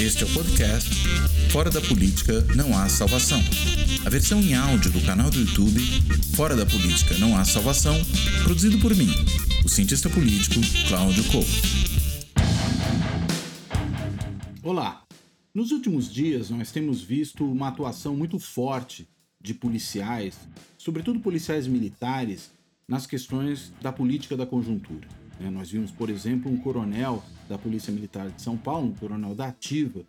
Este é o podcast Fora da Política Não Há Salvação. A versão em áudio do canal do YouTube Fora da Política Não Há Salvação, produzido por mim, o cientista político Cláudio Couto. Olá! Nos últimos dias, nós temos visto uma atuação muito forte de policiais, sobretudo policiais militares, nas questões da política da conjuntura. Né? Nós vimos, por exemplo, um coronel da Polícia Militar de São Paulo, um coronel da Ativa,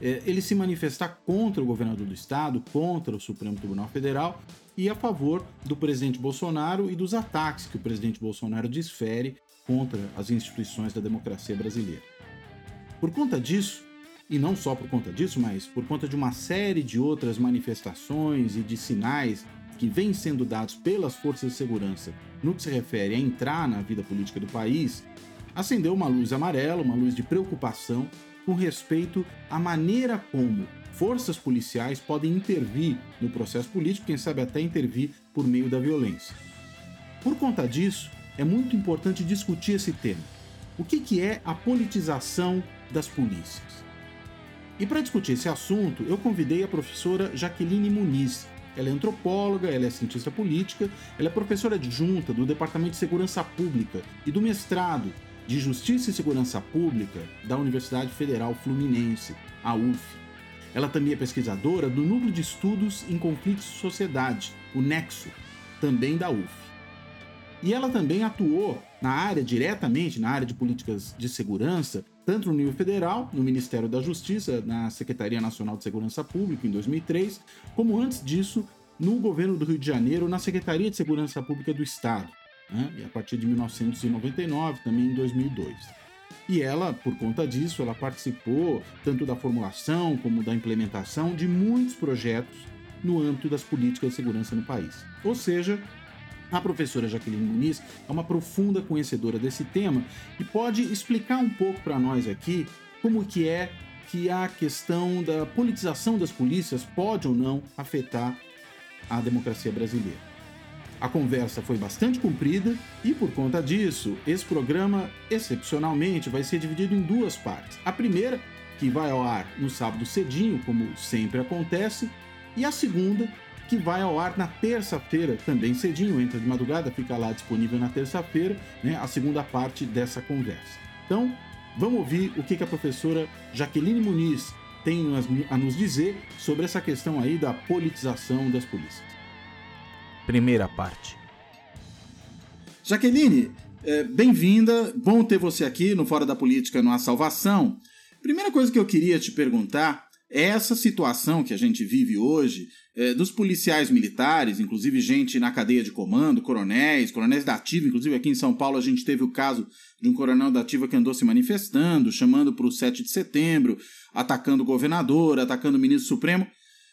é, ele se manifestar contra o governador do estado, contra o Supremo Tribunal Federal e a favor do presidente Bolsonaro e dos ataques que o presidente Bolsonaro desfere contra as instituições da democracia brasileira. Por conta disso, e não só por conta disso, mas por conta de uma série de outras manifestações e de sinais que vêm sendo dados pelas forças de segurança no que se refere a entrar na vida política do país, acendeu uma luz amarela, uma luz de preocupação com respeito à maneira como forças policiais podem intervir no processo político, quem sabe até intervir por meio da violência. Por conta disso, é muito importante discutir esse tema. O que, que é a politização das polícias? E para discutir esse assunto, eu convidei a professora Jaqueline Muniz, ela é antropóloga, ela é cientista política, ela é professora adjunta do Departamento de Segurança Pública e do mestrado de Justiça e Segurança Pública da Universidade Federal Fluminense, a UF. Ela também é pesquisadora do Núcleo de Estudos em Conflitos e Sociedade, o NEXO, também da UF. E ela também atuou na área, diretamente na área de políticas de segurança, tanto no nível federal, no Ministério da Justiça, na Secretaria Nacional de Segurança Pública, em 2003, como antes disso, no governo do Rio de Janeiro, na Secretaria de Segurança Pública do Estado, né? e a partir de 1999, também em 2002. E ela, por conta disso, ela participou tanto da formulação como da implementação de muitos projetos no âmbito das políticas de segurança no país. Ou seja, a professora Jaqueline Muniz é uma profunda conhecedora desse tema e pode explicar um pouco para nós aqui como que é que a questão da politização das polícias pode ou não afetar a democracia brasileira. A conversa foi bastante comprida e, por conta disso, esse programa, excepcionalmente, vai ser dividido em duas partes. A primeira, que vai ao ar no sábado cedinho, como sempre acontece, e a segunda, que vai ao ar na terça-feira, também cedinho, entra de madrugada, fica lá disponível na terça-feira, né, a segunda parte dessa conversa. Então, vamos ouvir o que, que a professora Jaqueline Muniz tem a nos dizer sobre essa questão aí da politização das polícias. Primeira parte. Jaqueline, é, bem-vinda, bom ter você aqui no Fora da Política, no A Salvação. Primeira coisa que eu queria te perguntar essa situação que a gente vive hoje, é, dos policiais militares, inclusive gente na cadeia de comando, coronéis, coronéis da ativa, inclusive aqui em São Paulo a gente teve o caso de um coronel da ativa que andou se manifestando, chamando para o 7 de setembro, atacando o governador, atacando o ministro supremo.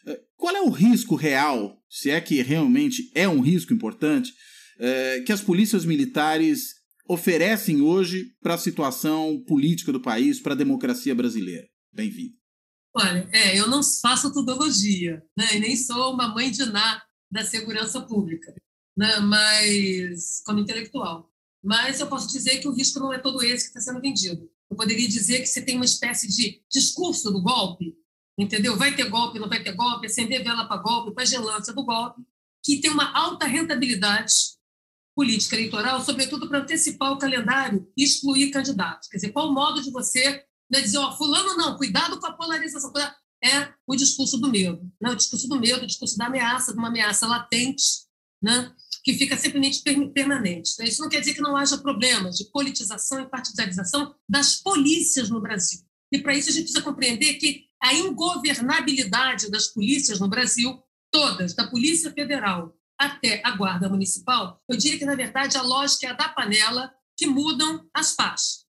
É, qual é o risco real, se é que realmente é um risco importante, é, que as polícias militares oferecem hoje para a situação política do país, para a democracia brasileira? Bem-vindo. Olha, é, eu não faço tudologia, né, e nem sou uma mãe de Ná da segurança pública, né, mas como intelectual. Mas eu posso dizer que o risco não é todo esse que está sendo vendido. Eu poderia dizer que você tem uma espécie de discurso do golpe, entendeu? Vai ter golpe, não vai ter golpe, acender vela para golpe, pagelância do golpe, que tem uma alta rentabilidade política eleitoral, sobretudo para antecipar o calendário e excluir candidatos. Quer dizer, qual o modo de você né, dizer, ó, fulano não, cuidado com a polarização. É o discurso do medo, né? o discurso do medo, o discurso da ameaça, de uma ameaça latente, né? que fica simplesmente permanente. Então, isso não quer dizer que não haja problemas de politização e partidarização das polícias no Brasil. E para isso a gente precisa compreender que a ingovernabilidade das polícias no Brasil, todas, da Polícia Federal até a Guarda Municipal, eu diria que, na verdade, a lógica é a da panela que mudam as pás.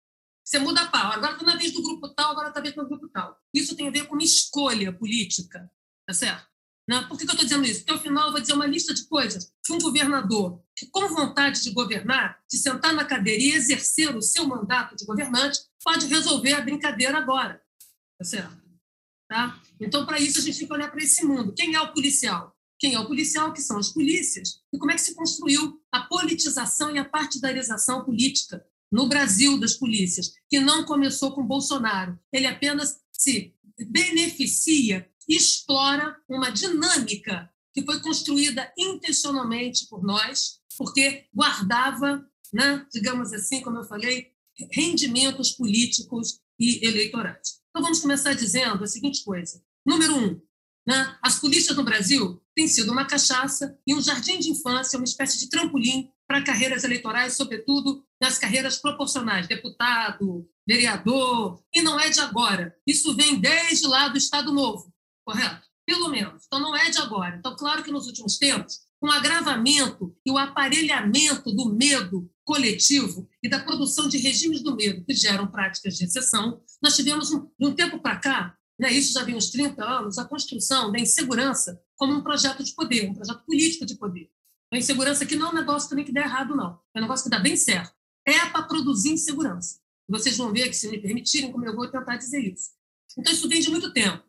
Você muda a pau. Agora está na vez do grupo tal, agora está na vez do grupo tal. Isso tem a ver com uma escolha política, tá certo? Né? Por que, que eu estou dizendo isso? Porque, ao final, eu vou dizer uma lista de coisas que um governador, que, com vontade de governar, de sentar na cadeira e exercer o seu mandato de governante, pode resolver a brincadeira agora, tá certo? Tá? Então, para isso, a gente tem que olhar para esse mundo. Quem é o policial? Quem é o policial? Que são as polícias. E como é que se construiu a politização e a partidarização política no Brasil das polícias, que não começou com Bolsonaro. Ele apenas se beneficia, explora uma dinâmica que foi construída intencionalmente por nós, porque guardava, né, digamos assim, como eu falei, rendimentos políticos e eleitorais. Então, vamos começar dizendo a seguinte coisa. Número um, né, as polícias no Brasil têm sido uma cachaça e um jardim de infância, uma espécie de trampolim para carreiras eleitorais, sobretudo nas carreiras proporcionais, deputado, vereador, e não é de agora. Isso vem desde lá do Estado Novo, correto? Pelo menos. Então, não é de agora. Então, claro que nos últimos tempos, com o agravamento e o aparelhamento do medo coletivo e da produção de regimes do medo que geram práticas de exceção, nós tivemos, de um tempo para cá, né, isso já vem uns 30 anos, a construção da insegurança como um projeto de poder, um projeto político de poder. A insegurança que não é um negócio também que dá errado, não. É um negócio que dá bem certo. É para produzir insegurança. Vocês vão ver que, se me permitirem, como eu vou tentar dizer isso. Então, isso vem de muito tempo.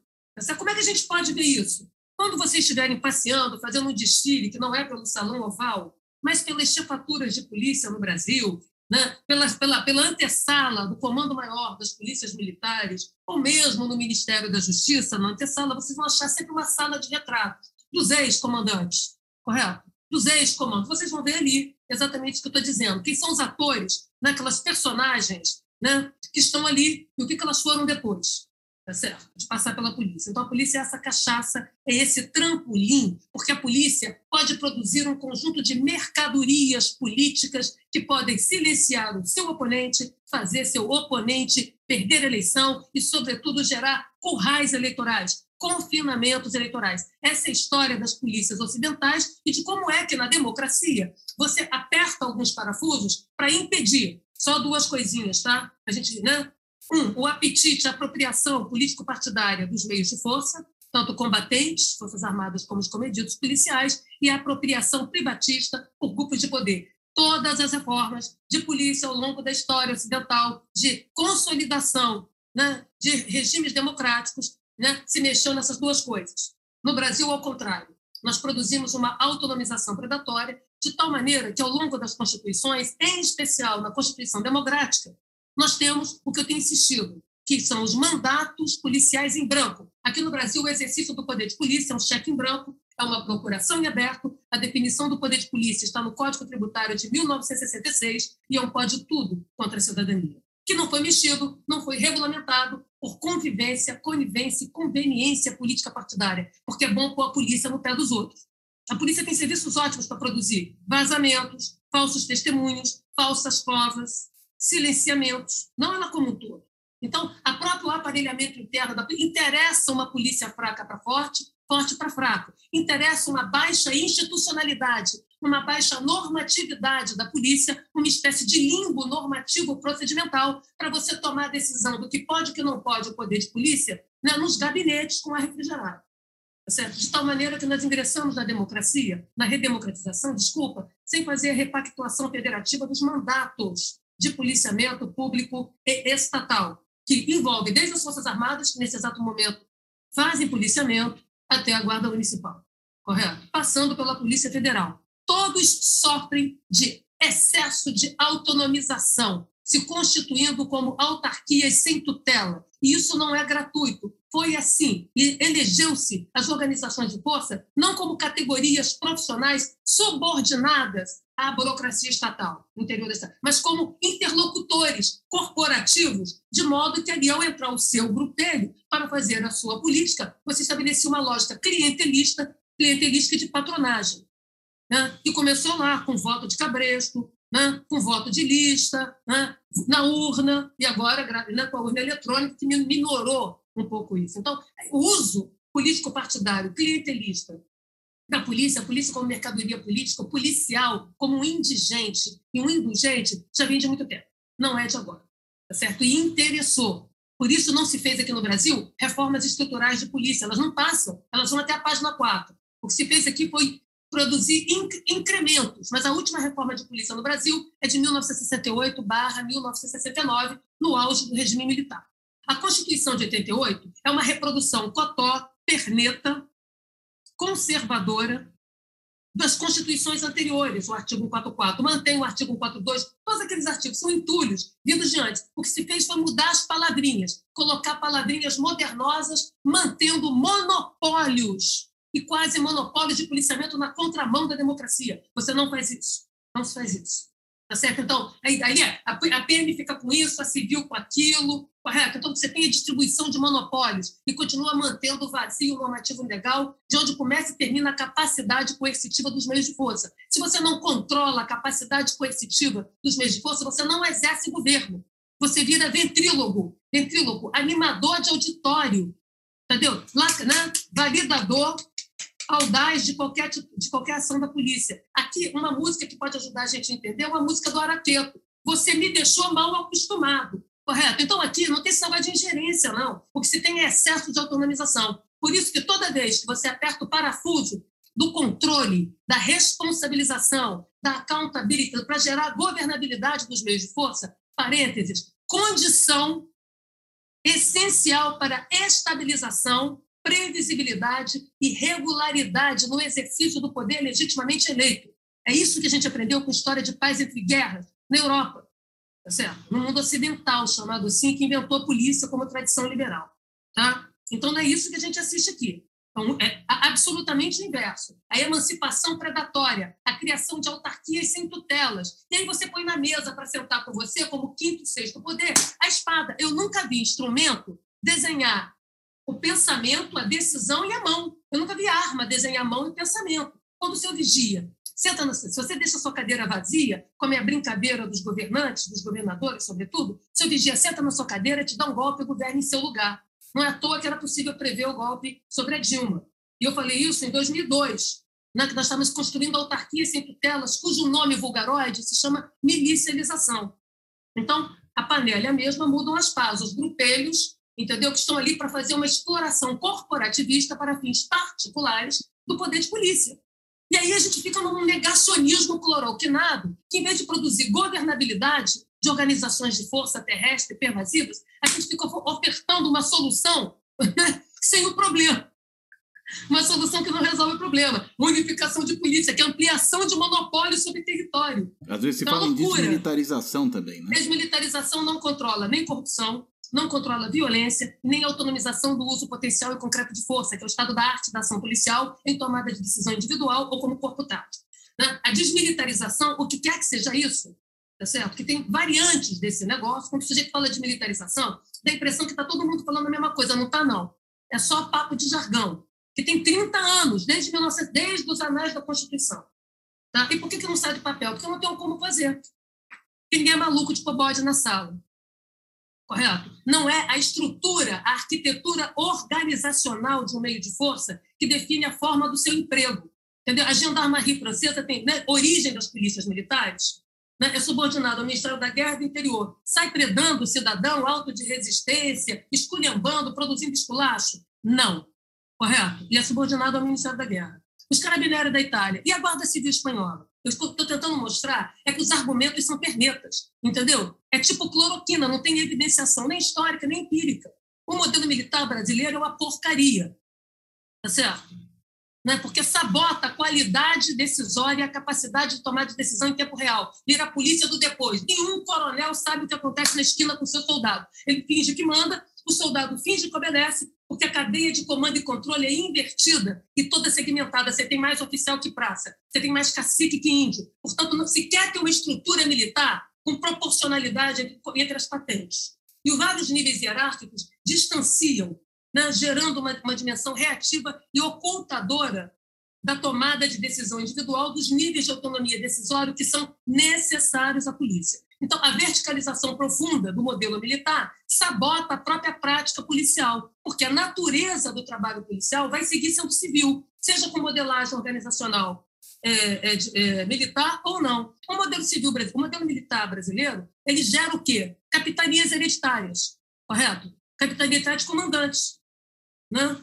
Como é que a gente pode ver isso? Quando vocês estiverem passeando, fazendo um desfile que não é pelo Salão Oval, mas pelas chefaturas de polícia no Brasil, né? pela, pela, pela antessala do Comando Maior das Polícias Militares, ou mesmo no Ministério da Justiça, na antessala, vocês vão achar sempre uma sala de retratos dos ex-comandantes, correto? Dos ex-comandos. Vocês vão ver ali exatamente o que eu estou dizendo. Quem são os atores, né? aquelas personagens né? que estão ali e o que, que elas foram depois tá certo? De passar pela polícia. Então, a polícia é essa cachaça, é esse trampolim, porque a polícia pode produzir um conjunto de mercadorias políticas que podem silenciar o seu oponente, fazer seu oponente perder a eleição e, sobretudo, gerar currais eleitorais, confinamentos eleitorais. Essa é a história das polícias ocidentais e de como é que, na democracia, você aperta alguns parafusos para impedir. Só duas coisinhas, tá? A gente, né? Um, o apetite, a apropriação político-partidária dos meios de força, tanto combatentes, forças armadas, como os comedidos policiais, e a apropriação privatista por grupos de poder. Todas as reformas de polícia ao longo da história ocidental, de consolidação né, de regimes democráticos, né, se mexeu nessas duas coisas. No Brasil, ao contrário, nós produzimos uma autonomização predatória, de tal maneira que, ao longo das constituições, em especial na Constituição Democrática, nós temos o que eu tenho insistido, que são os mandatos policiais em branco. Aqui no Brasil, o exercício do poder de polícia é um cheque em branco, é uma procuração em aberto. A definição do poder de polícia está no Código Tributário de 1966 e é um pode tudo contra a cidadania, que não foi mexido, não foi regulamentado por convivência, conivência e conveniência política partidária, porque é bom pôr a polícia no pé dos outros. A polícia tem serviços ótimos para produzir vazamentos, falsos testemunhos, falsas provas, silenciamentos, não ela como um todo. Então, a próprio aparelhamento interno da interessa uma polícia fraca para forte, forte para fraco. Interessa uma baixa institucionalidade, uma baixa normatividade da polícia, uma espécie de limbo normativo procedimental para você tomar a decisão do que pode e que não pode o poder de polícia né, nos gabinetes com ar refrigerado. Tá certo? De tal maneira que nós ingressamos na democracia, na redemocratização, desculpa, sem fazer a repactuação federativa dos mandatos de policiamento público e estatal, que envolve desde as Forças Armadas, que nesse exato momento fazem policiamento, até a Guarda Municipal, correto? Passando pela Polícia Federal. Todos sofrem de excesso de autonomização, se constituindo como autarquias sem tutela. E isso não é gratuito. Foi assim. E elegeu-se as organizações de força não como categorias profissionais subordinadas à burocracia estatal, interior Estado, mas como interlocutores corporativos, de modo que ali, ao entrar o seu grupelho para fazer a sua política, você estabelecia uma lógica clientelista, clientelística de patronagem, né? que começou lá com voto de cabresto, né? com voto de lista, né? na urna, e agora né? com a urna eletrônica, que minorou um pouco isso. Então, o uso político-partidário, clientelista, da polícia, a polícia como mercadoria política, o policial como um indigente e um indulgente, já vem de muito tempo. Não é de agora. Tá certo? E interessou. Por isso não se fez aqui no Brasil reformas estruturais de polícia. Elas não passam, elas vão até a página 4. O que se fez aqui foi produzir incrementos, mas a última reforma de polícia no Brasil é de 1968 1969, no auge do regime militar. A Constituição de 88 é uma reprodução cotó, perneta, conservadora das constituições anteriores, o artigo 144, mantém o artigo 142, todos aqueles artigos são entulhos vindos de antes. O que se fez foi mudar as palavrinhas, colocar palavrinhas modernosas, mantendo monopólios e quase monopólios de policiamento na contramão da democracia. Você não faz isso. Não se faz isso. Tá certo? Então, aí, aí a, a PM fica com isso, a civil com aquilo, correto? Então, você tem a distribuição de monopólios e continua mantendo o vazio normativo legal, de onde começa e termina a capacidade coercitiva dos meios de força. Se você não controla a capacidade coercitiva dos meios de força, você não exerce governo. Você vira ventrílogo, ventrílogo, animador de auditório, entendeu? Lá, né? Validador audaz de qualquer, de qualquer ação da polícia. Aqui, uma música que pode ajudar a gente a entender é uma música do Araqueto. Você me deixou mal acostumado. Correto? Então, aqui não tem negócio de ingerência, não. O que se tem é excesso de autonomização. Por isso que toda vez que você aperta o parafuso do controle, da responsabilização, da accountability, para gerar governabilidade dos meios de força, parênteses, condição essencial para estabilização previsibilidade e regularidade no exercício do poder legitimamente eleito. É isso que a gente aprendeu com história de paz entre guerras na Europa, tá certo? no mundo ocidental, chamado assim, que inventou a polícia como tradição liberal. Tá? Então, não é isso que a gente assiste aqui. Então, é absolutamente o inverso. A emancipação predatória, a criação de autarquias sem tutelas. E aí você põe na mesa para sentar com você, como quinto sexto poder, a espada. Eu nunca vi instrumento desenhar o pensamento, a decisão e a mão. Eu nunca vi arma desenhar mão e pensamento. Quando o seu vigia senta no, se você deixa a sua cadeira vazia, como é a brincadeira dos governantes, dos governadores, sobretudo, seu vigia senta na sua cadeira, te dá um golpe e governa em seu lugar. Não é à toa que era possível prever o golpe sobre a Dilma. E eu falei isso em 2002, né, que nós estávamos construindo autarquias sem tutelas, cujo nome vulgaroide se chama milicialização. Então, a panela é mesma, mudam as pás. Os grupelhos entendeu? Que estão ali para fazer uma exploração corporativista para fins particulares do poder de polícia. E aí a gente fica num negacionismo cloroquinado, que em vez de produzir governabilidade de organizações de força terrestre pervasivas, a gente fica ofertando uma solução sem o problema. Uma solução que não resolve o problema. Unificação de polícia, que é ampliação de monopólio sobre território. Às vezes se então, fala em desmilitarização também, né? Desmilitarização não controla nem corrupção, não controla a violência nem a autonomização do uso potencial e concreto de força, que é o estado da arte da ação policial em tomada de decisão individual ou como corpo tático. Né? A desmilitarização, o que quer que seja isso, tá certo? Que tem variantes desse negócio. Quando o sujeito fala de militarização, dá a impressão que está todo mundo falando a mesma coisa. Não está, não. É só papo de jargão, que tem 30 anos, desde, 19, desde os anais da Constituição. Tá? E por que, que não sai de papel? Porque eu não tenho como fazer. Ninguém é maluco de pôr bode na sala correto? Não é a estrutura, a arquitetura organizacional de um meio de força que define a forma do seu emprego. Entendeu? A gendarmerie francesa tem né, origem das polícias militares, né, é subordinado ao Ministério da Guerra do Interior. Sai predando o cidadão alto de resistência, esculhambando, produzindo esculacho? Não. Correto? Ele é subordinado ao Ministério da Guerra. Os carabinieri da Itália e a Guarda Civil Espanhola? Eu estou tentando mostrar é que os argumentos são pernetas, entendeu? É tipo cloroquina, não tem evidenciação nem histórica, nem empírica. O modelo militar brasileiro é uma porcaria, tá certo? Né? Porque sabota a qualidade decisória e a capacidade de tomar de decisão em tempo real. Vira a polícia do depois. Nenhum coronel sabe o que acontece na esquina com seu soldado. Ele finge que manda, o soldado finge que obedece, porque a cadeia de comando e controle é invertida e toda segmentada. Você tem mais oficial que praça, você tem mais cacique que índio. Portanto, não se quer ter uma estrutura militar com proporcionalidade entre as patentes. E os vários níveis hierárquicos distanciam, né, gerando uma, uma dimensão reativa e ocultadora da tomada de decisão individual dos níveis de autonomia decisória que são necessários à polícia. Então, a verticalização profunda do modelo militar sabota a própria prática policial, porque a natureza do trabalho policial vai seguir sendo civil, seja com modelagem organizacional é, é, é, militar ou não. O modelo civil brasileiro, o modelo militar brasileiro, ele gera o quê? Capitanias hereditárias, correto? Capitania de comandantes, né?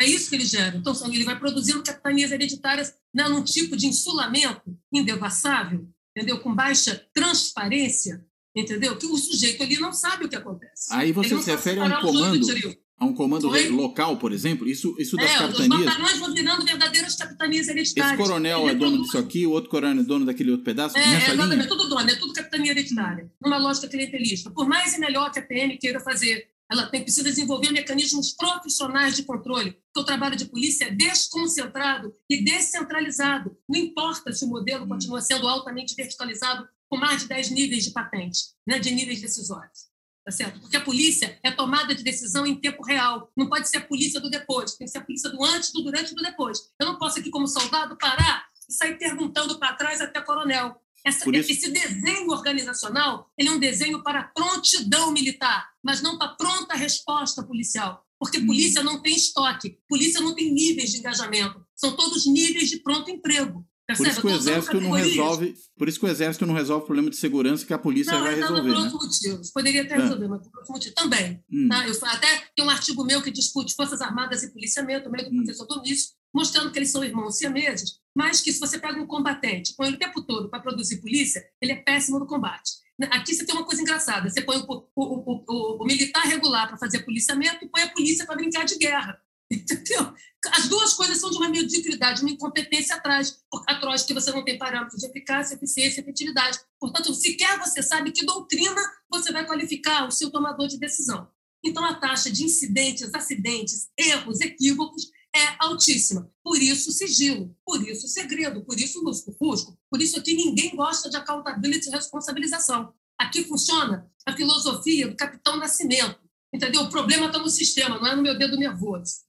É isso que ele gera. Então, ele vai produzindo capitanias hereditárias né, num tipo de insulamento indevassável, entendeu? Com baixa transparência, entendeu? Que o sujeito ali não sabe o que acontece. Aí você se refere a um comando. A um comando Oi? local, por exemplo? Isso, isso das é, capitanias. Os batalhões vão virando verdadeiras capitanias hereditárias. Esse coronel é dono disso aqui, o outro coronel é dono daquele outro pedaço? É, é exatamente, é tudo dono, é tudo capitania hereditária, numa lógica clientelista. Por mais e melhor que a PM queira fazer, ela tem, precisa desenvolver mecanismos profissionais de controle, porque o trabalho de polícia é desconcentrado e descentralizado. Não importa se o modelo continua sendo altamente verticalizado, com mais de 10 níveis de patente, né, de níveis decisórios tá certo? Porque a polícia é tomada de decisão em tempo real. Não pode ser a polícia do depois, tem que ser a polícia do antes, do durante e do depois. Eu não posso aqui, como soldado, parar e sair perguntando para trás até coronel. Essa, isso... Esse desenho organizacional ele é um desenho para prontidão militar, mas não para pronta resposta policial. Porque hum. polícia não tem estoque, polícia não tem níveis de engajamento, são todos níveis de pronto emprego. Por isso que o exército não resolve, por isso que o exército não resolve o problema de segurança que a polícia não, vai resolver. Não, por outros né? motivos. Poderia ter é. resolvido, mas por outros motivos também. Hum. Tá? Eu até tem um artigo meu que discute forças armadas e policiamento, meio do hum. professor Donício, mostrando que eles são irmãos siameses, mas que se você pega um combatente, põe ele o tempo todo para produzir polícia, ele é péssimo no combate. Aqui você tem uma coisa engraçada: você põe o, o, o, o militar regular para fazer policiamento e põe a polícia para brincar de guerra. Entendeu? As duas coisas são de uma mediocridade, uma incompetência atrás, atrás, que você não tem parâmetros de eficácia, eficiência efetividade. Portanto, sequer você sabe que doutrina você vai qualificar o seu tomador de decisão. Então, a taxa de incidentes, acidentes, erros, equívocos é altíssima. Por isso, sigilo, por isso, segredo, por isso, lusco-fusco. Por isso, aqui ninguém gosta de accountability e responsabilização. Aqui funciona a filosofia do capitão Nascimento. Entendeu? O problema está no sistema, não é no meu dedo nervoso.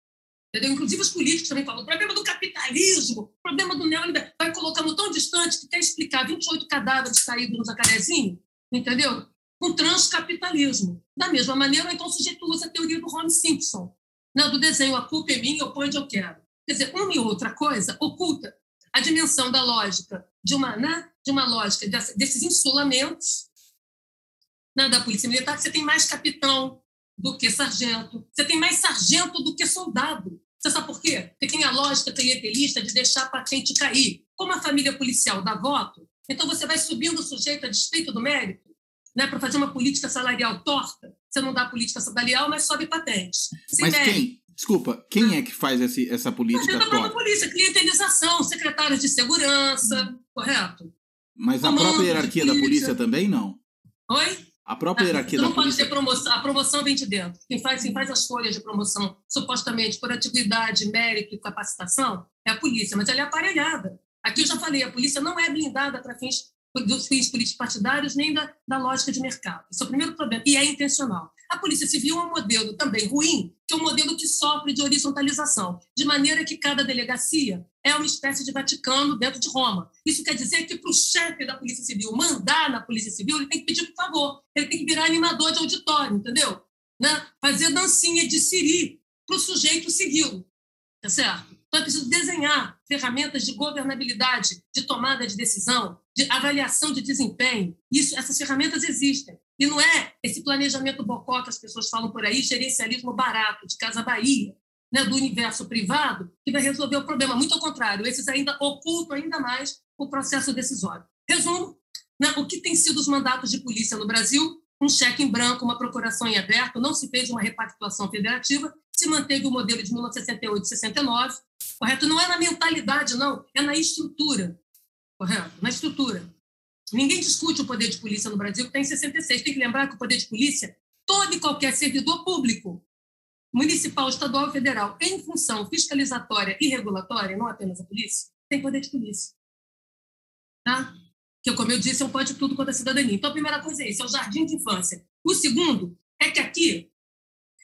Entendeu? Inclusive os políticos também falam, o problema do capitalismo, o problema do neoliberalismo, vai colocando tão distante que quer explicar 28 cadáveres caídos no jacarezinho, entendeu? Com transcapitalismo. Da mesma maneira, então, sujeito a teoria do Ron Simpson, né? do desenho A Culpa é Minha, eu ponho onde eu quero. Quer dizer, uma e outra coisa oculta a dimensão da lógica de uma, né? de uma lógica desses insulamentos né? da polícia militar, que você tem mais capitão, do que sargento. Você tem mais sargento do que soldado. Você sabe por quê? Porque tem a lógica clientelista de deixar a patente cair. Como a família policial dá voto, então você vai subindo o sujeito a despeito do mérito, né, para fazer uma política salarial torta. Você não dá política salarial, mas sobe patente. Mas quem? Desculpa, quem é que faz esse, essa política torta? A polícia, clientelização, secretários de segurança, correto? Mas a própria hierarquia da polícia também não? Oi? A própria ah, hierarquia não da polícia... pode ter promoção. A promoção vem de dentro. Quem faz, quem faz as folhas de promoção, supostamente por atividade, mérito e capacitação, é a polícia, mas ela é aparelhada. Aqui eu já falei, a polícia não é blindada para fins dos fins políticos partidários nem da, da lógica de mercado. Esse é o primeiro problema, e é intencional. A Polícia Civil é um modelo também ruim, que é um modelo que sofre de horizontalização, de maneira que cada delegacia é uma espécie de Vaticano dentro de Roma. Isso quer dizer que para o chefe da Polícia Civil mandar na Polícia Civil, ele tem que pedir por favor, ele tem que virar animador de auditório, entendeu? Né? Fazer dancinha de siri para o sujeito segui-lo, tá certo? Então, é preciso desenhar ferramentas de governabilidade, de tomada de decisão, de avaliação de desempenho. Isso, essas ferramentas existem. E não é esse planejamento bocó que as pessoas falam por aí, gerencialismo barato, de Casa Bahia, né, do universo privado, que vai resolver o problema. Muito ao contrário, esses ainda ocultam ainda mais o processo decisório. Resumo, né, o que tem sido os mandatos de polícia no Brasil? Um cheque em branco, uma procuração em aberto, não se fez uma repactuação federativa, se manteve o modelo de 1968 e 69, correto? Não é na mentalidade, não, é na estrutura, correto? Na estrutura. Ninguém discute o poder de polícia no Brasil, que está em 66. Tem que lembrar que o poder de polícia, todo e qualquer servidor público, municipal, estadual e federal, em função fiscalizatória e regulatória, não apenas a polícia, tem poder de polícia. Tá? Que, como eu disse, é um pode tudo contra a cidadania. Então, a primeira coisa é isso, é o jardim de infância. O segundo é que aqui,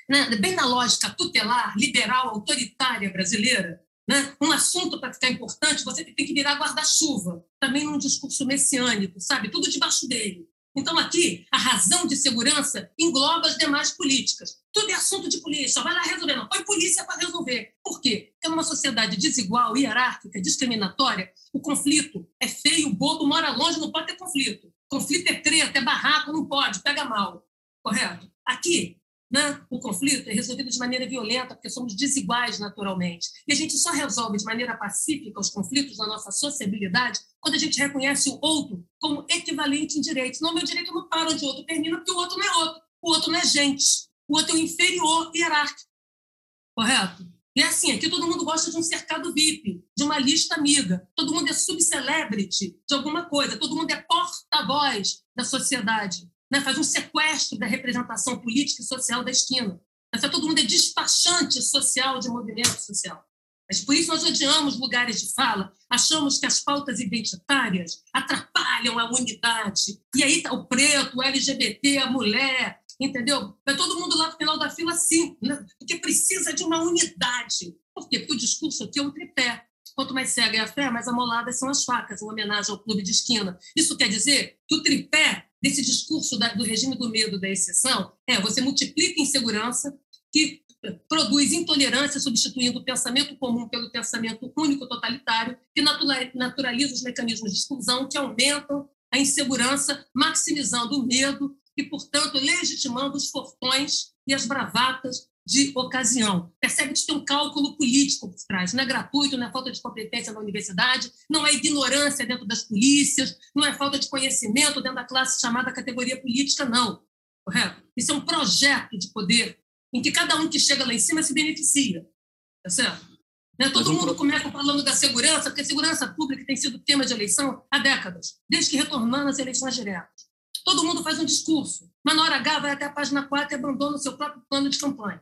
né, bem na lógica tutelar, liberal, autoritária brasileira, né? Um assunto para ficar importante, você tem que virar guarda-chuva, também num discurso messiânico, sabe? Tudo debaixo dele. Então, aqui, a razão de segurança engloba as demais políticas. Tudo é assunto de polícia, vai lá resolver. Não, põe polícia para resolver. Por quê? Porque numa sociedade desigual, hierárquica, discriminatória, o conflito é feio, bobo mora longe, não pode ter conflito. Conflito é treta, é barraco, não pode, pega mal. Correto? Aqui, né? O conflito é resolvido de maneira violenta, porque somos desiguais naturalmente. E a gente só resolve de maneira pacífica os conflitos na nossa sociabilidade quando a gente reconhece o outro como equivalente em direitos. Não, meu direito não para o outro termina, porque o outro não é outro. O outro não é gente. O outro é o inferior hierárquico. correto? E é assim, aqui todo mundo gosta de um cercado VIP, de uma lista amiga. Todo mundo é subcelebrity de alguma coisa. Todo mundo é porta-voz da sociedade. Né? Faz um sequestro da representação política e social da esquina. Então, todo mundo é despachante social de movimento social. Mas por isso nós odiamos lugares de fala, achamos que as pautas identitárias atrapalham a unidade. E aí está o preto, o LGBT, a mulher, entendeu? Vai todo mundo lá no final da fila sim, né? porque precisa de uma unidade. Por quê? Porque o discurso aqui é um tripé. Quanto mais cega é a fé, mais amoladas são as facas, em homenagem ao clube de esquina. Isso quer dizer que o tripé desse discurso da, do regime do medo da exceção é você multiplica insegurança, que produz intolerância, substituindo o pensamento comum pelo pensamento único totalitário, que naturaliza os mecanismos de exclusão, que aumentam a insegurança, maximizando o medo e, portanto, legitimando os fortões e as bravatas de ocasião. Percebe que tem um cálculo político por trás. Não é gratuito, não é falta de competência na universidade, não é ignorância dentro das polícias, não é falta de conhecimento dentro da classe chamada categoria política, não. Correto? Isso é um projeto de poder em que cada um que chega lá em cima se beneficia. Tá certo? Né? Todo mundo pro... começa falando da segurança, porque a segurança pública tem sido tema de eleição há décadas, desde que retornando às eleições diretas. Todo mundo faz um discurso, mas na hora H vai até a página 4 e abandona o seu próprio plano de campanha.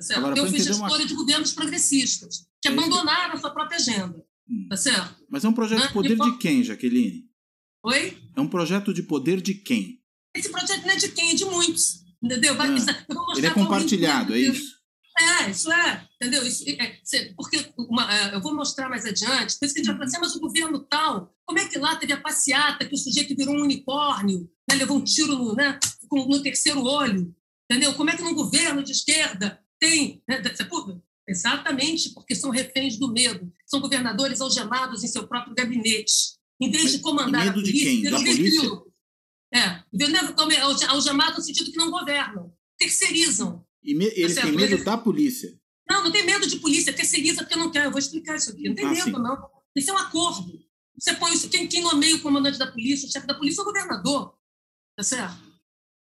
Tá certo? Agora, Eu fui gestora uma... de governos progressistas, que é abandonaram a sua própria agenda. Hum. Tá certo? Mas é um projeto né? de poder de quem, Jaqueline? Oi? É um projeto de poder de quem? Esse projeto não é de quem, é de muitos. Entendeu? Vai, ah, ele é compartilhado, é isso? É, isso é, entendeu? Isso é, porque uma, é, eu vou mostrar mais adiante, por isso que a gente vai falar assim, ah, mas o governo tal, como é que lá teve a passeata que o sujeito virou um unicórnio, né, levou um tiro no, né, no terceiro olho, entendeu? Como é que num governo de esquerda tem... Né, exatamente porque são reféns do medo, são governadores algemados em seu próprio gabinete. Em vez de comandar medo a polícia... De quem? Da polícia? É, algemados no sentido que não governam, terceirizam. E me, eles tá têm medo eles... da polícia? Não, não tem medo de polícia, terceiriza porque não quer. Eu vou explicar isso aqui. Não tem ah, medo, sim. não. Isso é um acordo. Você põe isso, quem, quem nomeia o comandante da polícia, o chefe da polícia é o governador. Tá certo?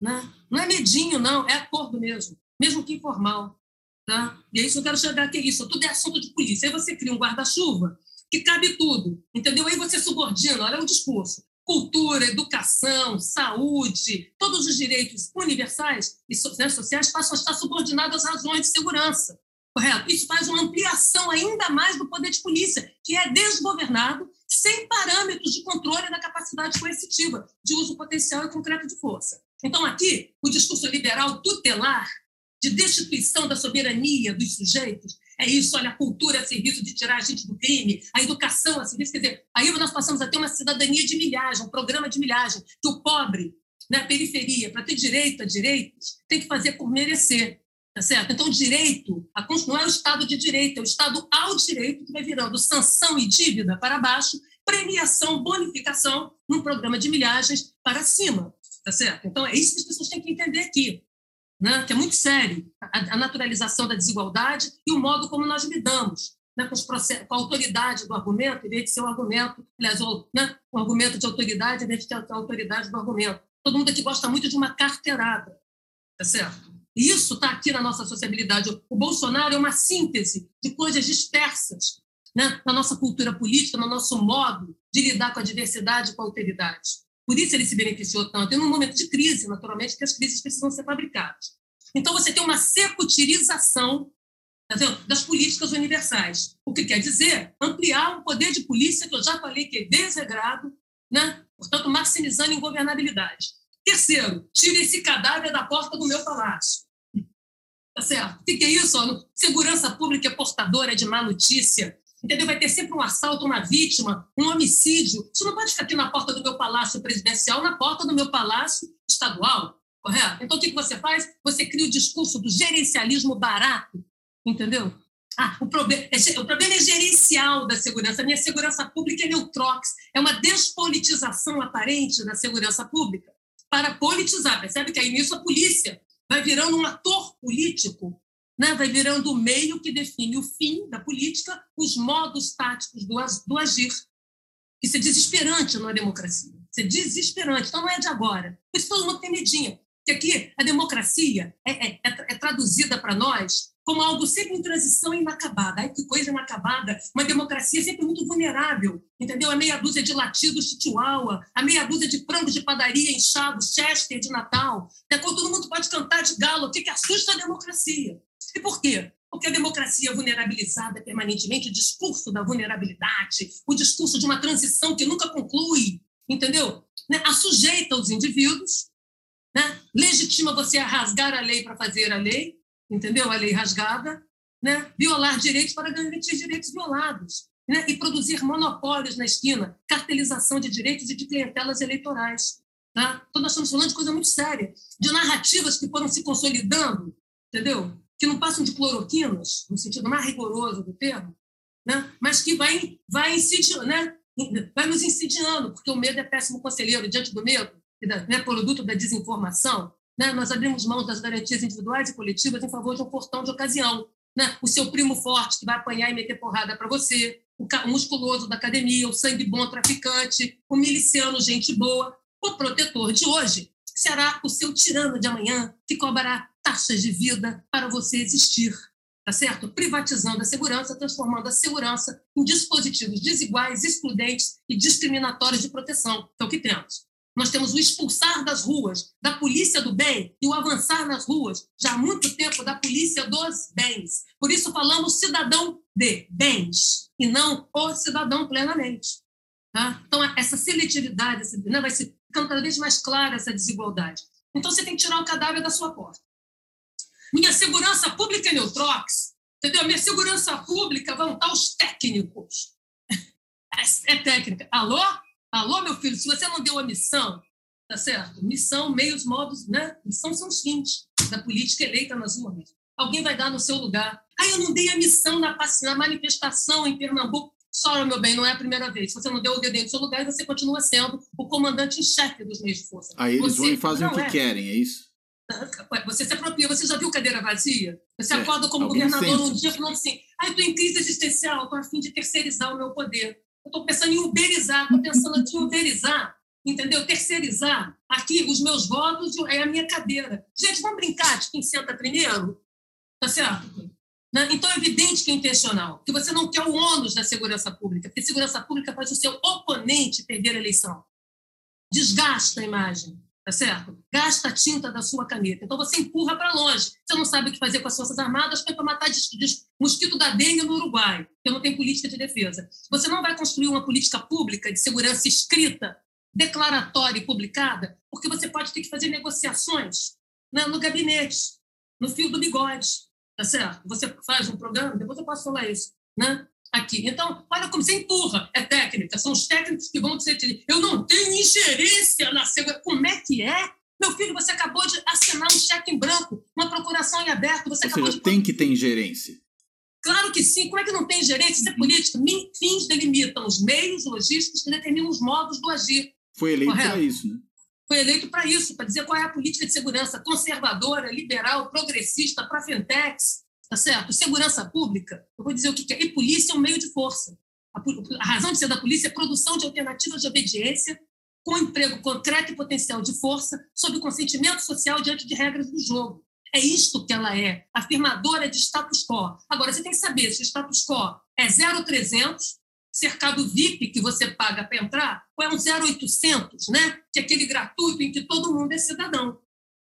Né? Não é medinho, não, é acordo mesmo, mesmo que informal. Tá? E é isso que eu quero chegar aqui, é isso, tudo é assunto de polícia. Aí você cria um guarda-chuva que cabe tudo, entendeu? Aí você subordina, olha o discurso cultura, educação, saúde, todos os direitos universais e né, sociais passam a estar subordinados às razões de segurança. Correto? Isso faz uma ampliação ainda mais do poder de polícia, que é desgovernado, sem parâmetros de controle da capacidade coercitiva, de uso potencial e concreto de força. Então, aqui, o discurso liberal tutelar de destituição da soberania dos sujeitos. É isso, olha, a cultura a serviço de tirar a gente do crime, a educação a serviço. Quer dizer, aí nós passamos a ter uma cidadania de milhagem, um programa de milhagem, que o pobre, na periferia, para ter direito a direitos, tem que fazer por merecer. Tá certo? Então, direito a, não é o Estado de direito, é o Estado ao direito que vai virando sanção e dívida para baixo, premiação, bonificação, num programa de milhagens para cima. Tá certo? Então, é isso que as pessoas têm que entender aqui né, que é muito sério, a, a, naturalização da desigualdade e o modo como nós lidamos né, com, processos, com, a autoridade do argumento, em vez de ser um argumento, aliás, o, né, um argumento de autoridade, em vez de ter a autoridade do argumento. Todo mundo aqui gosta muito de uma carteirada, tá certo? E isso está aqui na nossa sociabilidade. O Bolsonaro é uma síntese de coisas dispersas né, na nossa cultura política, no nosso modo de lidar com a diversidade e com a alteridade. Por isso ele se beneficiou tanto. E num momento de crise, naturalmente, que as crises precisam ser fabricadas. Então, você tem uma secutirização tá das políticas universais. O que quer dizer ampliar um poder de polícia, que eu já falei que é desregrado, né? portanto, maximizando ingovernabilidade. Terceiro, tire esse cadáver da porta do meu palácio. Tá certo? O que é isso? Segurança pública é portadora de má notícia entendeu? Vai ter sempre um assalto, uma vítima, um homicídio. Isso não pode ficar aqui na porta do meu palácio presidencial, na porta do meu palácio estadual, correto? Então, o que você faz? Você cria o discurso do gerencialismo barato, entendeu? Ah, o, problema, é, o problema é gerencial da segurança. A minha segurança pública é neutrox. É uma despolitização aparente da segurança pública para politizar. Percebe que aí nisso a polícia vai virando um ator político né, vai virando o meio que define o fim da política, os modos táticos do, agir. Isso é desesperante numa democracia. Isso é desesperante. Então, não é de agora. Por isso todo mundo tem medinha. que aqui a democracia é, é, é, é traduzida para nós como algo sempre em transição inacabada. Ai, que coisa inacabada! Uma democracia sempre muito vulnerável, entendeu? A meia dúzia de latidos chihuahua, a meia dúzia de frangos de padaria inchados, Chester de Natal, né? quando todo mundo pode cantar de galo, o que, que assusta a democracia? E por quê? Porque a democracia vulnerabilizada permanentemente, o discurso da vulnerabilidade, o discurso de uma transição que nunca conclui, entendeu? Né? Assujeita os indivíduos, né? legitima você a rasgar a lei para fazer a lei, entendeu? A lei rasgada, né? violar direitos para garantir direitos violados, né? e produzir monopólios na esquina, cartelização de direitos e de clientelas eleitorais. Tá? Então, nós estamos falando de coisa muito séria, de narrativas que foram se consolidando, entendeu? Que não passam de cloroquinas, no sentido mais rigoroso do termo, né? mas que vai, vai, incidiando, né? vai nos insidiando, porque o medo é péssimo conselheiro. Diante do medo, né, produto da desinformação, né? Nós abrimos mão das garantias individuais e coletivas em favor de um portão de ocasião. Né? O seu primo forte que vai apanhar e meter porrada para você, o musculoso da academia, o sangue bom traficante, o miliciano gente boa, o protetor de hoje será o seu tirano de amanhã que cobrará taxas de vida para você existir, tá certo? Privatizando a segurança, transformando a segurança em dispositivos desiguais, excludentes e discriminatórios de proteção, é o que temos. Nós temos o expulsar das ruas da polícia do bem e o avançar nas ruas, já há muito tempo, da polícia dos bens. Por isso falamos cidadão de bens e não o cidadão plenamente. Tá? Então, essa seletividade né, vai ficando cada vez mais clara essa desigualdade. Então, você tem que tirar o cadáver da sua porta. Minha segurança pública é Neutrox, entendeu? Minha segurança pública vão estar os técnicos. É, é técnica. Alô? Alô, meu filho, se você não deu a missão, tá certo? Missão, meios, modos, né? Missão são os fins da política eleita nas urnas. Alguém vai dar no seu lugar. Ah, eu não dei a missão na, na manifestação em Pernambuco. Só, meu bem, não é a primeira vez. Você não deu o dedinho no seu lugar você continua sendo o comandante em chefe dos meios de força. Aí eles você vão e fazem o que é. querem, é isso? Você se apropria. Você já viu cadeira vazia? Você é. acorda como Alguém governador sente. um dia falando assim: ah, eu estou em crise existencial, estou a fim de terceirizar o meu poder. Eu estou pensando em uberizar, estou pensando em uberizar, entendeu? Terceirizar aqui os meus votos e a minha cadeira. Gente, vamos brincar de quem senta primeiro? Tá certo? Né? Então, é evidente que é intencional, que você não quer o ônus da segurança pública, porque segurança pública faz o seu oponente perder a eleição. Desgasta a imagem, tá certo? Gasta a tinta da sua caneta. Então, você empurra para longe. Você não sabe o que fazer com as Forças Armadas, foi para matar mosquito da dengue no Uruguai, porque não tem política de defesa. Você não vai construir uma política pública de segurança escrita, declaratória e publicada, porque você pode ter que fazer negociações né, no gabinete, no fio do bigode tá certo? Você faz um programa, depois eu posso falar isso, né? Aqui. Então, olha como você empurra, é técnica, são os técnicos que vão dizer, eu não tenho ingerência na segurança. Como é que é? Meu filho, você acabou de assinar um cheque em branco, uma procuração em aberto, você Ou acabou seja, de... tem que ter ingerência. Claro que sim. Como é que não tem ingerência? Isso é política. Fins delimitam os meios logísticos que determinam os modos do agir. Foi eleito para isso, né? foi eleito para isso, para dizer qual é a política de segurança conservadora, liberal, progressista, para fentex, tá certo? Segurança pública, eu vou dizer o que é. E polícia é um meio de força. A, a razão de ser da polícia é produção de alternativas de obediência com emprego concreto e potencial de força, sob consentimento social diante de regras do jogo. É isto que ela é, afirmadora de status quo. Agora, você tem que saber se status quo é 0300 cercado VIP que você paga para entrar, ou é um 0800, né? que é aquele gratuito em que todo mundo é cidadão.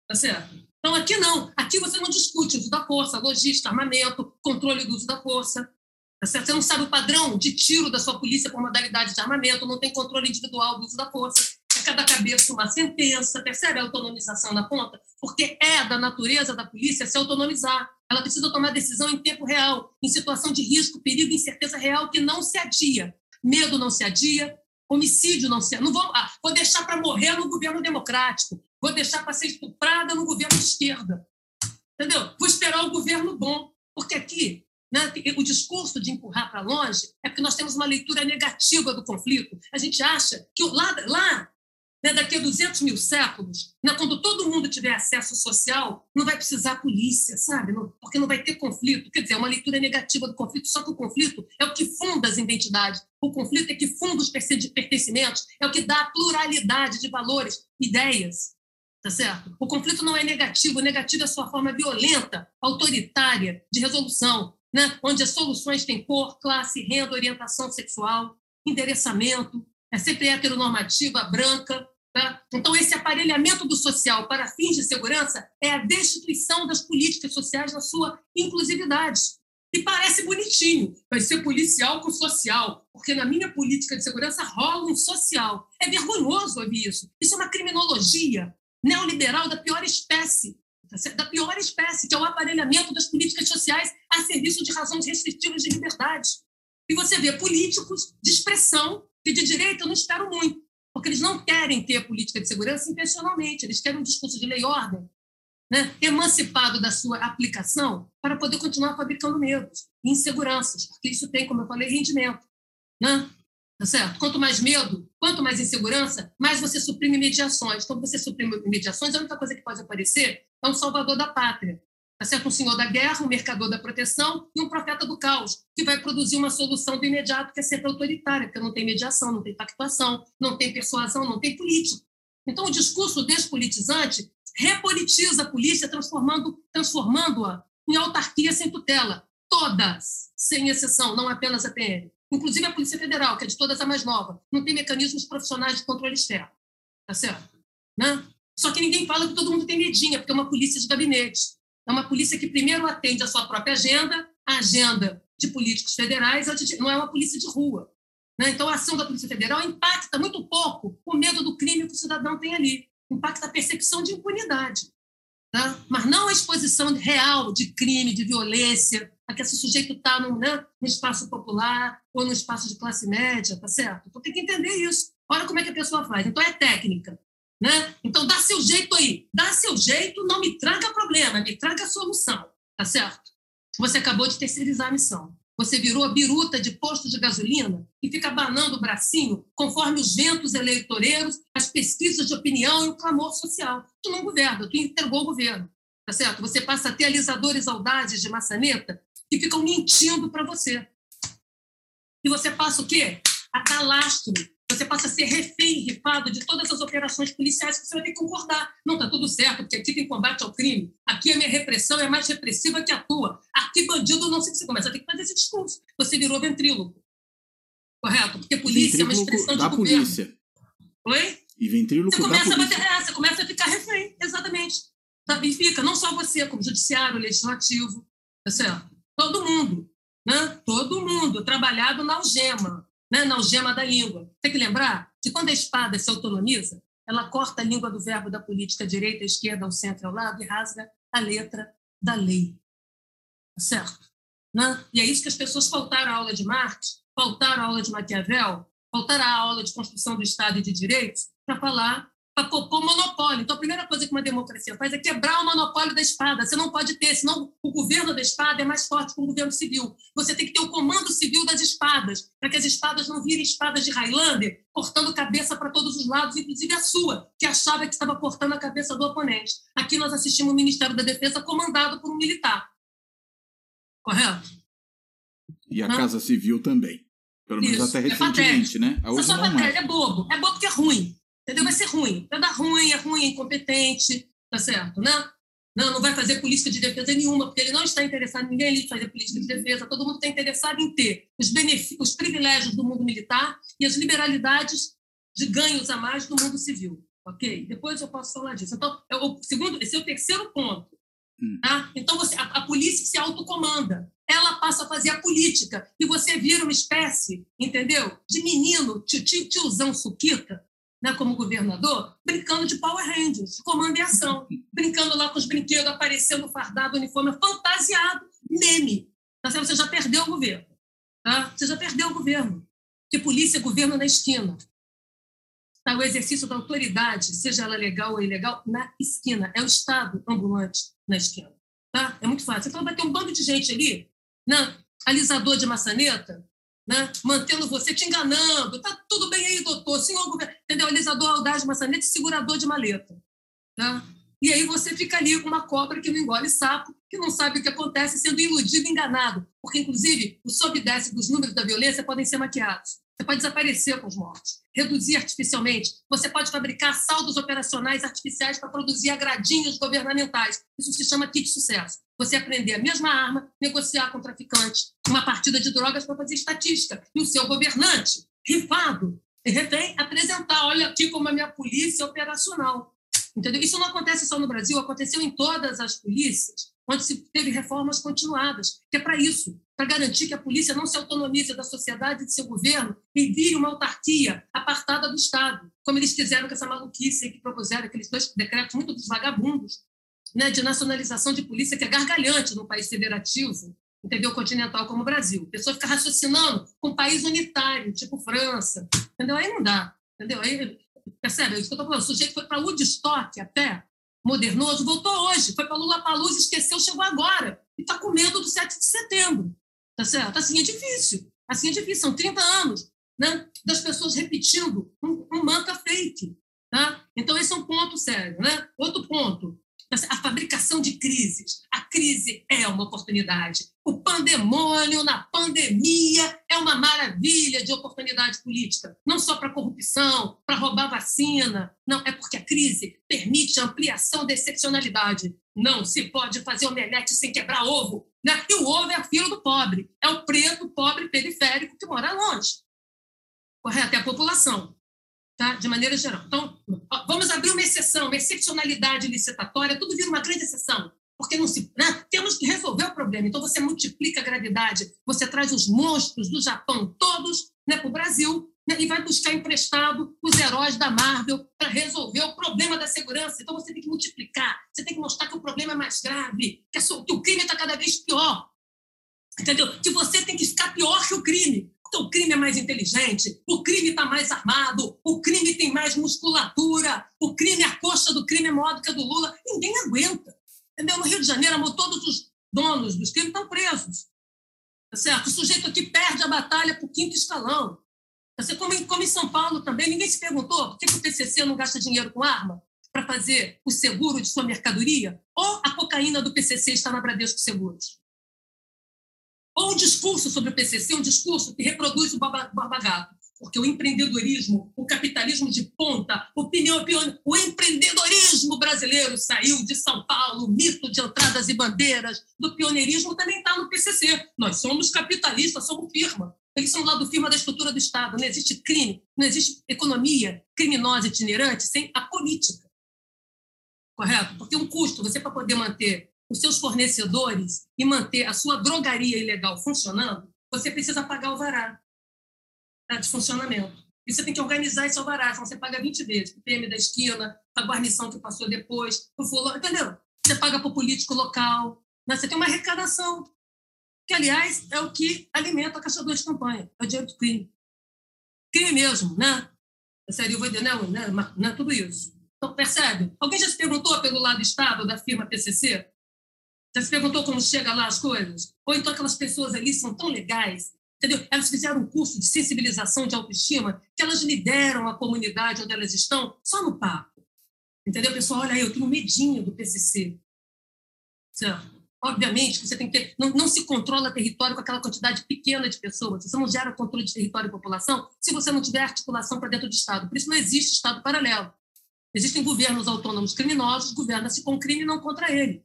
Tá certo? Então, aqui não. Aqui você não discute o uso da força, logística, armamento, controle do uso da força. Tá? Você não sabe o padrão de tiro da sua polícia por modalidade de armamento, não tem controle individual do uso da força. É cada cabeça uma sentença, percebe a autonomização na ponta? Porque é da natureza da polícia se autonomizar. Ela precisa tomar decisão em tempo real, em situação de risco, perigo, incerteza real que não se adia. Medo não se adia, homicídio não se adia. Não vou, ah, vou deixar para morrer no governo democrático, vou deixar para ser estuprada no governo de esquerda. Entendeu? Vou esperar o governo bom, porque aqui né, o discurso de empurrar para longe é porque nós temos uma leitura negativa do conflito. A gente acha que lá, lá né, daqui a 200 mil séculos, né, quando todo mundo tiver acesso social, não vai precisar polícia, sabe? Porque não vai ter conflito. Quer dizer, é uma leitura negativa do conflito, só que o conflito é o que funda as identidades. O conflito é que funda os pertencimentos, é o que dá a pluralidade de valores, ideias. Tá certo? O conflito não é negativo, o negativo é a sua forma violenta, autoritária de resolução, né? onde as soluções têm cor, classe, renda, orientação sexual, endereçamento, é sempre heteronormativa, branca. Tá? Então, esse aparelhamento do social para fins de segurança é a destituição das políticas sociais na sua inclusividade. E parece bonitinho, vai ser policial com social, porque na minha política de segurança rola um social. É vergonhoso ouvir isso. Isso é uma criminologia neoliberal da pior espécie, tá da pior espécie, que é o aparelhamento das políticas sociais a serviço de razões restritivas de liberdade. E você vê políticos de expressão que de direita eu não espero muito, porque eles não querem ter política de segurança intencionalmente, eles querem um discurso de lei e ordem, né, emancipado da sua aplicação para poder continuar fabricando medos e inseguranças, porque isso tem, como eu falei, rendimento. Né? Tá certo? Quanto mais medo, quanto mais insegurança, mais você suprime mediações. Quando você suprime mediações, a única coisa que pode aparecer é um salvador da pátria. Tá certo? Um senhor da guerra, um mercador da proteção e um profeta do caos, que vai produzir uma solução do imediato que é sempre autoritária, porque não tem mediação, não tem pactuação, não tem persuasão, não tem político. Então, o discurso despolitizante repolitiza a polícia, transformando, transformando-a em autarquia sem tutela. Todas, sem exceção, não apenas a PM inclusive a Polícia Federal, que é de todas a mais nova, não tem mecanismos profissionais de controle externo. Tá certo? Né? Só que ninguém fala que todo mundo tem medinha, porque é uma polícia de gabinete. É uma polícia que primeiro atende a sua própria agenda, a agenda de políticos federais, não é uma polícia de rua. Né? Então, a ação da Polícia Federal impacta muito pouco o medo do crime que o cidadão tem ali. Impacta a percepção de impunidade. Tá? Mas não a exposição real de crime, de violência, a que esse sujeito está no, né, no espaço popular ou no espaço de classe média, tá certo? Então tem que entender isso. Olha como é que a pessoa faz. Então é técnica. Né? Então dá seu jeito aí. Dá seu jeito, não me traga problema, me traga solução. Tá certo? Você acabou de terceirizar a missão. Você virou a biruta de posto de gasolina e fica banando o bracinho conforme os ventos eleitoreiros, as pesquisas de opinião e o clamor social. Tu não governa, tu entregou o governo. Tá certo? Você passa a ter alisadores audazes de maçaneta que ficam mentindo para você. E você passa o quê? A dar lastro. Você passa a ser refém, rifado de todas as operações policiais que você vai ter que concordar. Não está tudo certo, porque aqui tem combate ao crime. Aqui a minha repressão é mais repressiva que a tua. Aqui bandido não sei o que você começa a ter que fazer esse discurso. Você virou ventríloco. Correto? Porque polícia é uma expressão de da governo. polícia. Oi? E ventríloco Você começa, a bater, é, você começa a ficar refém, exatamente. E fica, não só você, como judiciário, legislativo, tá certo? Todo mundo, né? Todo mundo trabalhado na algema, né? na algema da língua. Tem que lembrar que quando a espada se autonomiza, ela corta a língua do verbo da política direita, esquerda, ao centro, ao lado e rasga a letra da lei. Tá certo? Né? E é isso que as pessoas faltaram à aula de Marx, faltaram à aula de Maquiavel, faltaram à aula de construção do Estado e de direitos para falar para propor monopólio. Então, a primeira coisa que uma democracia faz é quebrar o monopólio da espada. Você não pode ter, senão o governo da espada é mais forte que o governo civil. Você tem que ter o comando civil das espadas, para que as espadas não virem espadas de Highlander, cortando cabeça para todos os lados, inclusive a sua, que achava que estava cortando a cabeça do oponente. Aqui nós assistimos o Ministério da Defesa comandado por um militar. Correto? E a Não. Casa Civil também. Pelo menos Isso, até é recentemente, né? A Essa sua não é. matéria é bobo. É bobo porque é ruim. Entendeu? Vai ser ruim. Vai dar ruim, é ruim, é incompetente, tá certo, né? Não, não vai fazer política de defesa nenhuma, porque ele não está interessado, ninguém ali fazer política de defesa, todo mundo está interessado em ter os, os privilégios do mundo militar e as liberalidades de ganhos a mais do mundo civil, ok? Depois eu posso falar disso. Então, é o segundo, esse é o terceiro ponto. Hum. Tá? Então, você, a, a polícia se autocomanda. Ela passa a fazer a política e você vira uma espécie, entendeu? De menino, tio, tio, tiozão suquita, né, como governador, brincando de Power Rangers, comando e ação, brincando lá com os brinquedos, aparecendo fardado, uniforme, fantasiado, meme. Tá? Você já perdeu o governo. Tá? Você já perdeu o governo. Porque polícia governo na esquina. Tá? O exercício da autoridade, seja ela legal ou ilegal, na esquina. É o Estado ambulante na esquina. Tá? É muito fácil. Então vai ter um bando de gente ali, né? alisador de maçaneta, né? mantendo você, te enganando. Tá tudo bem aí, doutor, senhor governo. Entendeu? Alisador, audaz e segurador de maleta. Tá? E aí você fica ali com uma cobra que não engole sapo, que não sabe o que acontece, sendo iludido enganado. Porque, inclusive, o sobe desce dos números da violência podem ser maquiados. Você pode desaparecer com os mortos, reduzir artificialmente. Você pode fabricar saldos operacionais artificiais para produzir agradinhos governamentais. Isso se chama kit sucesso. Você aprender a mesma arma, negociar com traficantes, uma partida de drogas para fazer estatística. E o seu governante, rifado, refém, apresentar: olha aqui como a minha polícia é operacional. Entendeu? Isso não acontece só no Brasil, aconteceu em todas as polícias, onde se teve reformas continuadas, que é para isso, para garantir que a polícia não se autonomize da sociedade e de seu governo e vire uma autarquia apartada do Estado, como eles fizeram com essa maluquice que propuseram aqueles dois decretos muito dos vagabundos, né, de nacionalização de polícia, que é gargalhante num país federativo, entendeu? Continental como o Brasil. A pessoa fica raciocinando com um país unitário, tipo França, entendeu? Aí não dá, entendeu? Aí Percebe? É isso que eu estou falando. O sujeito foi para Woodstock até, modernoso, voltou hoje, foi para Lula Palusa, esqueceu, chegou agora. E está com medo do 7 de setembro. Tá certo? Assim é difícil. Assim é difícil. São 30 anos né, das pessoas repetindo um, um fake. Tá? Então, esse é um ponto sério. Né? Outro ponto, a fabricação de crises. A crise é uma oportunidade. O pandemônio na pandemia é uma maravilha de oportunidade política, não só para corrupção, para roubar vacina. Não, é porque a crise permite a ampliação da excepcionalidade. Não se pode fazer omelete sem quebrar ovo. Né? E o ovo é filho do pobre. É o preto, pobre, periférico que mora longe. Correto? É a população tá? de maneira geral. Então, vamos abrir uma exceção, uma excepcionalidade licitatória, tudo vira uma grande exceção, porque não se, né? temos que resolver o problema. Então, você multiplica a gravidade, você traz os monstros do Japão todos né, para o Brasil né, e vai buscar emprestado os heróis da Marvel para resolver o problema da segurança. Então, você tem que multiplicar, você tem que mostrar que o problema é mais grave, que, que o crime está cada vez pior. Entendeu? Que você tem que ficar pior que o crime. Então, o crime é mais inteligente, o crime está mais armado, o crime tem mais musculatura, o crime, a coxa do crime é maior do que a do Lula. Ninguém aguenta. Entendeu? No Rio de Janeiro, todos os donos dos crimes estão presos. Tá certo? O sujeito aqui perde a batalha para o quinto escalão. Tá certo? Como, em, como em São Paulo também, ninguém se perguntou por que, que o PCC não gasta dinheiro com arma para fazer o seguro de sua mercadoria? Ou a cocaína do PCC está na Bradesco Seguros? Ou um discurso sobre o PCC, um discurso que reproduz o barbagato. Porque o empreendedorismo, o capitalismo de ponta, opinião, opinião, o empreendedorismo brasileiro saiu de São Paulo, o mito de entradas e bandeiras do pioneirismo também está no PCC. Nós somos capitalistas, somos firma. Eles são lá do firma da estrutura do Estado. Não existe crime, não existe economia criminosa itinerante sem a política. Correto? Porque um custo, você para poder manter os seus fornecedores e manter a sua drogaria ilegal funcionando, você precisa pagar o vará tá, de funcionamento. E você tem que organizar esse alvará, senão você paga 20 vezes. O PM da esquina, a guarnição que passou depois, o fulano, entendeu? Você paga para o político local, né? você tem uma arrecadação, que, aliás, é o que alimenta a caçador de campanha, é o dinheiro do crime. Crime mesmo, né? Vou não, né? não, tudo isso. Então, percebe? Alguém já se perguntou pelo lado Estado da firma PCC? Já se perguntou como chega lá as coisas? Ou então aquelas pessoas ali são tão legais, entendeu? Elas fizeram um curso de sensibilização de autoestima que elas lideram a comunidade onde elas estão só no papo. Entendeu? Pessoal, olha aí, eu tenho medinho do PCC. Certo? Obviamente que você tem que ter, não, não se controla território com aquela quantidade pequena de pessoas. Você não gera controle de território e população se você não tiver articulação para dentro do Estado. Por isso não existe Estado paralelo. Existem governos autônomos criminosos, governa-se com crime e não contra ele.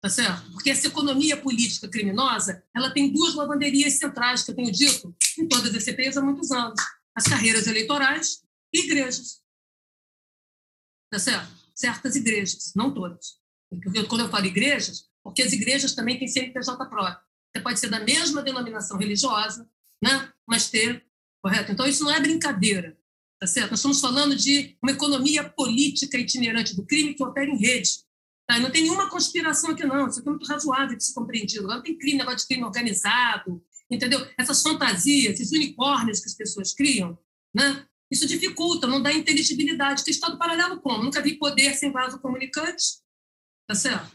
Tá certo? Porque essa economia política criminosa, ela tem duas lavanderias centrais, que eu tenho dito em todas as CPIs há muitos anos. As carreiras eleitorais e igrejas. Tá certo? Certas igrejas, não todas. Porque quando eu falo igrejas, porque as igrejas também têm CNPJ próprio. Você pode ser da mesma denominação religiosa, né? mas ter, correto? Então, isso não é brincadeira, tá certo? Nós estamos falando de uma economia política itinerante do crime que opera em rede. Tá? Não tem nenhuma conspiração aqui, não. Isso aqui é muito razoável de ser compreendido. Não tem crime, negócio de crime organizado, entendeu? Essas fantasias, esses unicórnios que as pessoas criam, né? Isso dificulta, não dá inteligibilidade. Que Estado paralelo como? Nunca vi poder sem vaso comunicante. Tá certo?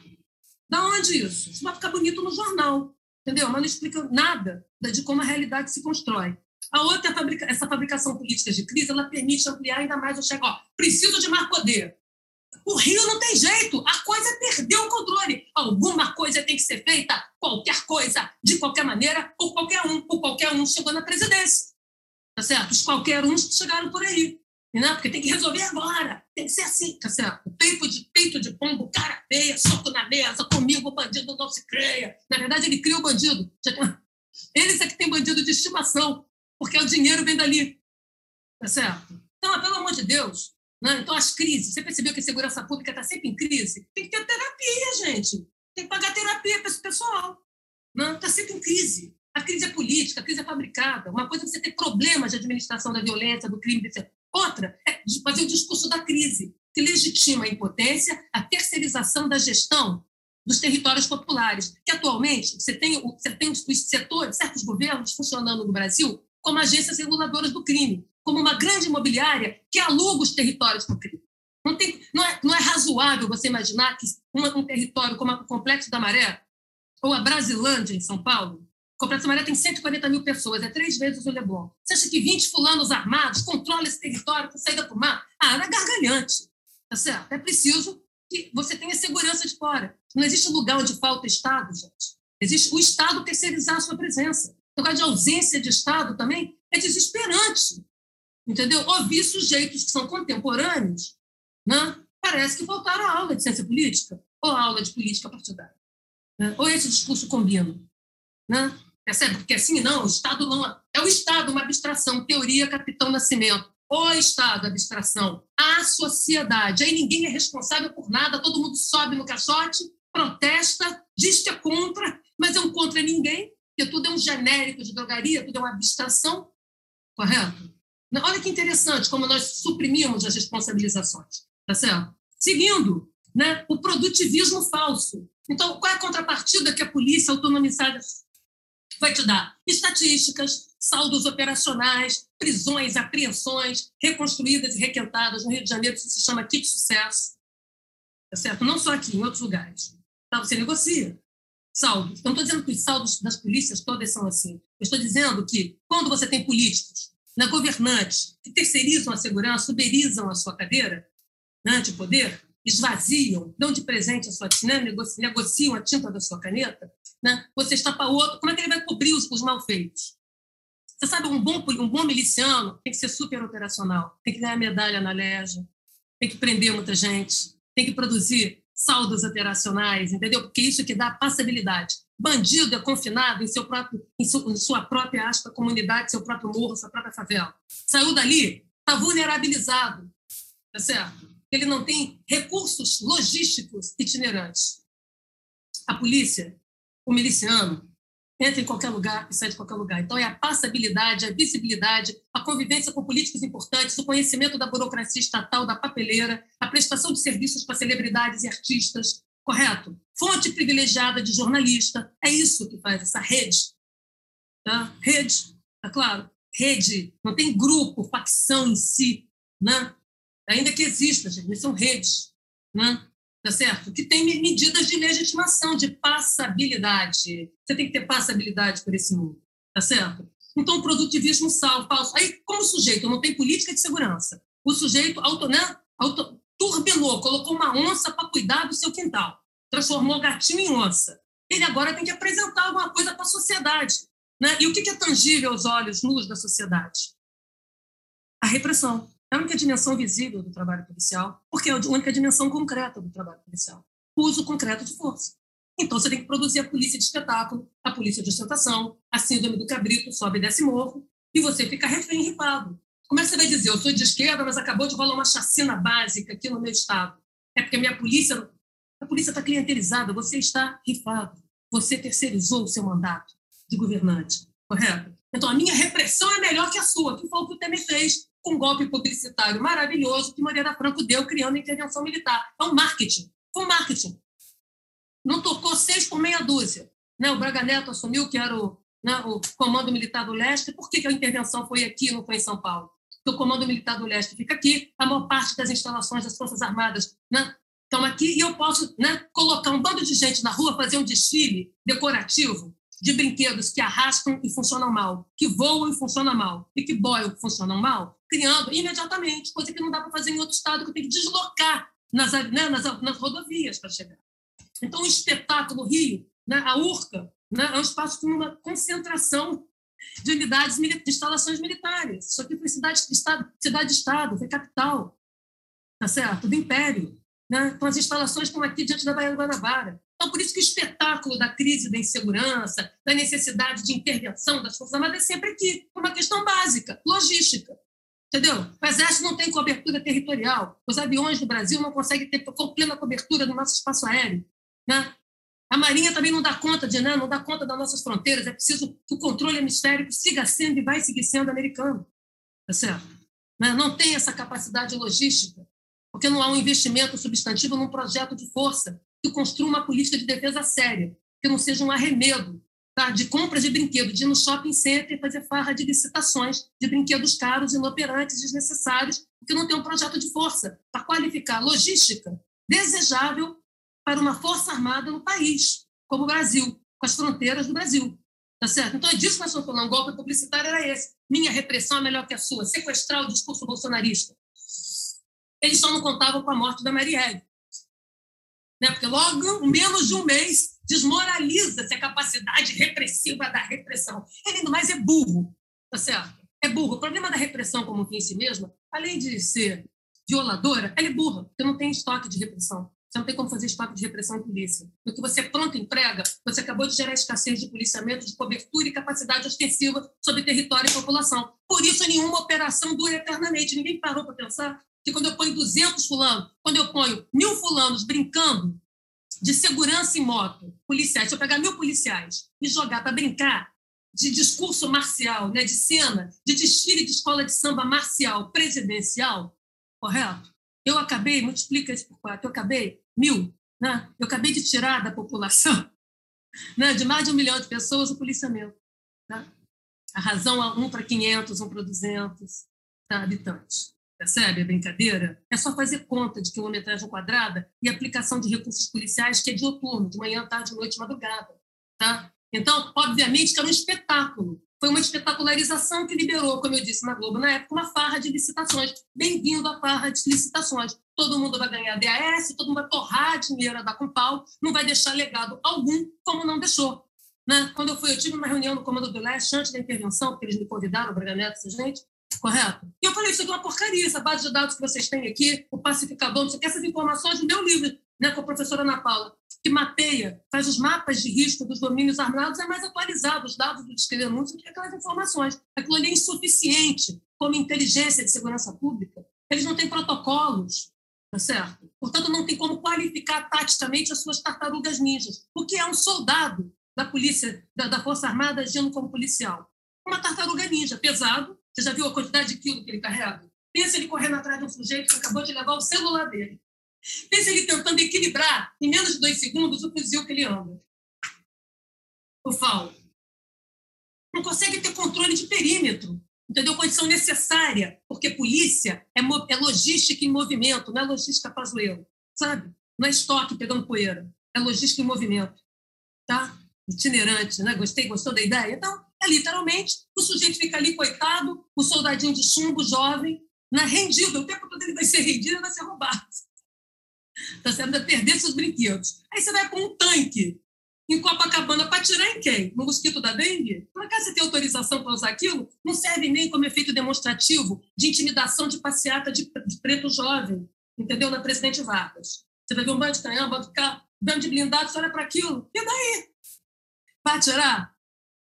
Da onde isso? Isso vai ficar bonito no jornal, entendeu? Mas não explica nada de como a realidade se constrói. A outra, é essa fabricação política de crise, ela permite ampliar ainda mais o cheque. Ó, preciso de mais poder. O Rio não tem jeito, a coisa perdeu o controle. Alguma coisa tem que ser feita, qualquer coisa, de qualquer maneira, por qualquer um, por qualquer um chegou na presidência. tá certo? Os qualquer uns chegaram por aí, né? porque tem que resolver agora, tem que ser assim, tá certo? Peito de, peito de pombo, cara feia, soco na mesa, comigo o bandido não se creia. Na verdade, ele cria o bandido. Eles é que tem bandido de estimação, porque o dinheiro vem dali, tá certo? Então, pelo amor de Deus, né? então as crises, você percebeu que a segurança pública está sempre em crise? Tem que ter terapia, gente. Tem que pagar terapia para esse pessoal. Está né? sempre em crise. A crise é política, a crise é fabricada. Uma coisa é você ter problemas de administração da violência, do crime, etc. Outra é fazer o discurso da crise, que legitima a impotência, a terceirização da gestão dos territórios populares, que atualmente você tem, você tem os setores, certos governos funcionando no Brasil como agências reguladoras do crime, como uma grande imobiliária que aluga os territórios o crime. Não, tem, não, é, não é razoável você imaginar que uma, um território como o Complexo da Maré ou a Brasilândia, em São Paulo, Complexo Maré tem 140 mil pessoas, é três vezes o Leblon. Você acha que 20 fulanos armados controlam esse território com saída para o mar? Ah, era gargalhante. Tá certo? É preciso que você tenha segurança de fora. Não existe lugar onde falta Estado, gente. Existe o Estado terceirizar a sua presença. O lugar de ausência de Estado também é desesperante. Entendeu? Ouvir sujeitos que são contemporâneos, né? parece que faltaram a aula de ciência política ou a aula de política partidária. Né? Ou esse discurso combina. Né? Percebe? Porque assim, não, o Estado não. É, é o Estado, uma abstração, teoria Capitão Nascimento. O Estado, abstração. A sociedade. Aí ninguém é responsável por nada, todo mundo sobe no caixote, protesta, diz que é contra, mas é um contra ninguém, porque tudo é um genérico de drogaria, tudo é uma abstração. Correto? Olha que interessante como nós suprimimos as responsabilizações. Tá certo? Seguindo, né, o produtivismo falso. Então, qual é a contrapartida que a polícia autonomizada vai te dar estatísticas, saldos operacionais, prisões, apreensões, reconstruídas e requentadas. No Rio de Janeiro, isso se chama kit sucesso. Tá certo? Não só aqui, em outros lugares. Tá? Você negocia saldos. Não estou dizendo que os saldos das polícias todas são assim. Eu estou dizendo que, quando você tem políticos, né, governantes, que terceirizam a segurança, uberizam a sua cadeira né, de poder, esvaziam, dão de presente a sua né, negociam, negociam a tinta da sua caneta, né, você está para outro, como é que ele vai cobrir os, os malfeitos? Você sabe, um bom, um bom miliciano tem que ser super operacional, tem que ganhar medalha na leja, tem que prender muita gente, tem que produzir saldos operacionais, entendeu? Porque isso que dá passabilidade. Bandido é confinado em, seu próprio, em, sua própria aspa, comunidade, seu próprio morro, sua própria favela. Saiu dali, está vulnerabilizado, tá certo? Ele não tem recursos logísticos itinerantes. A polícia o miliciano entra em qualquer lugar e sai de qualquer lugar. Então, é a passabilidade, a visibilidade, a convivência com políticos importantes, o conhecimento da burocracia estatal, da papeleira, a prestação de serviços para celebridades e artistas, correto? Fonte privilegiada de jornalista. É isso que faz essa rede. Tá? Rede, tá claro? Rede, não tem grupo, facção em si, né? ainda que exista, gente, são redes. Né? Tá certo? Que tem medidas de legitimação, de passabilidade. Você tem que ter passabilidade por esse mundo, tá certo? Então, o produtivismo sal, falso. Aí, como o sujeito não tem política de segurança, o sujeito auto, né, auto, turbinou, colocou uma onça para cuidar do seu quintal, transformou gatinho em onça. Ele agora tem que apresentar alguma coisa para a sociedade. Né? E o que é tangível aos olhos nus da sociedade? A repressão. É a única dimensão visível do trabalho policial, porque é a única dimensão concreta do trabalho policial. O uso concreto de força. Então, você tem que produzir a polícia de espetáculo, a polícia de ostentação, a síndrome do cabrito, sobe e desce morro, e você fica refém ripado. Como é que você vai dizer, eu sou de esquerda, mas acabou de rolar uma chacina básica aqui no meu estado? É porque a minha polícia, a polícia está clientelizada, você está rifado, você terceirizou o seu mandato de governante, correto? Então, a minha repressão é melhor que a sua, que foi o que o Temer fez um golpe publicitário maravilhoso que Moreira Franco deu criando a intervenção militar. É um marketing. Foi um marketing. Não tocou seis por meia dúzia. Né? O Braga Neto assumiu que era o, né, o Comando Militar do Leste. Por que, a intervenção foi aqui não foi em São Paulo? Porque o Comando Militar do Leste fica aqui, a maior parte das instalações das Forças Armadas né, estão aqui, e eu posso né, colocar um bando de gente na rua, fazer um desfile decorativo de brinquedos que arrastam e funcionam mal, que voam e funcionam mal, e que boiam e funcionam mal, criando imediatamente, coisa que não dá para fazer em outro estado, que tenho que deslocar nas, né, nas, nas rodovias para chegar. Então, o espetáculo Rio, né, a URCA, né, é um espaço com uma concentração de unidades, de instalações militares. Isso aqui foi cidade de Estado, cidade de Estado, foi capital, tá certo? Do Império. Né? Então, as instalações estão aqui diante da Baía Guanabara. Então, por isso que o espetáculo da crise da insegurança, da necessidade de intervenção das Forças Armadas é sempre aqui, por uma questão básica, logística. Entendeu? O Exército não tem cobertura territorial. Os aviões do Brasil não conseguem ter plena cobertura do nosso espaço aéreo. Né? A Marinha também não dá conta de, né? não dá conta das nossas fronteiras. É preciso que o controle hemisférico siga sendo e vai seguir sendo americano. Tá certo? Né? Não tem essa capacidade logística, porque não há um investimento substantivo num projeto de força que construa uma política de defesa séria, que não seja um arremedo tá? de compras de brinquedos, de ir no shopping center fazer farra de licitações de brinquedos caros, inoperantes, desnecessários, porque não tem um projeto de força para qualificar logística desejável para uma força armada no país, como o Brasil, com as fronteiras do Brasil. Tá certo? Então é disso que nós estamos falando. O golpe publicitário era esse. Minha repressão é melhor que a sua. Sequestrar o discurso bolsonarista. Eles só não contavam com a morte da Marielle. Né? Porque logo, menos de um mês, desmoraliza-se a capacidade repressiva da repressão. Ele ainda mais é burro. Tá certo? É burro. O problema da repressão como fim em si mesma, além de ser violadora, ela é burra, porque não tem estoque de repressão. Você não tem como fazer estoque de repressão em polícia. No que você pronto emprega, você acabou de gerar escassez de policiamento, de cobertura e capacidade ostensiva sobre território e população. Por isso, nenhuma operação dura eternamente. Ninguém parou para pensar que quando eu ponho 200 fulanos, quando eu ponho mil fulanos brincando de segurança em moto, policiais, se eu pegar mil policiais e jogar para brincar de discurso marcial, né, de cena, de desfile de escola de samba marcial presidencial, correto? Eu acabei, multiplica isso por quatro, eu acabei mil, né? eu acabei de tirar da população, né? de mais de um milhão de pessoas, o policiamento. Tá? A razão é um para 500, um para 200 tá? habitantes. Percebe a brincadeira? É só fazer conta de quilometragem quadrada e aplicação de recursos policiais, que é dioturno, de manhã, tarde, noite, madrugada. Tá? Então, obviamente, que era um espetáculo foi uma espetacularização que liberou, como eu disse na Globo na época, uma farra de licitações. Bem-vindo à farra de licitações. Todo mundo vai ganhar DAS, todo mundo vai torrar dinheiro a dar com pau, não vai deixar legado algum, como não deixou. Né? Quando eu fui, eu tive uma reunião no Comando do Leste antes da intervenção, porque eles me convidaram, Braga Neto, essa gente, correto? E eu falei, isso aqui é uma porcaria, essa base de dados que vocês têm aqui, o pacificador, não sei o que, essas informações do meu livro, né, com a professora Ana Paula que mapeia, faz os mapas de risco dos domínios armados, é mais atualizado. Os dados do Disque Denúncia que aquelas informações. Aquilo ali é insuficiente como inteligência de segurança pública. Eles não têm protocolos, tá certo? Portanto, não tem como qualificar taticamente as suas tartarugas ninjas. O que é um soldado da polícia, da, da Força Armada agindo como policial? Uma tartaruga ninja, pesado. Você já viu a quantidade de quilo que ele carrega? Pensa ele correndo atrás de um sujeito que acabou de levar o celular dele. Pensa ele tentando equilibrar, em menos de dois segundos, o fuzil que ele anda. O FAL. Não consegue ter controle de perímetro, entendeu? Condição necessária, porque polícia é, é logística em movimento, não é logística pazuelo, sabe? Não é estoque pegando poeira, é logística em movimento, tá? Itinerante, né? Gostei, gostou da ideia? Então, é literalmente, o sujeito fica ali, coitado, o soldadinho de chumbo, jovem, né? rendido, o tempo todo ele vai ser rendido e vai ser roubado tá certo? Vai perder seus brinquedos. Aí você vai com um tanque em Copacabana para tirar em quem? No mosquito da dengue? Por acaso você tem autorização para usar aquilo? Não serve nem como efeito demonstrativo de intimidação de passeata de, preto jovem, entendeu? Na Presidente Vargas. Você vai ver um bando de canhão, um bando de carro, um bando de blindado, você olha para aquilo. E daí? Vai atirar?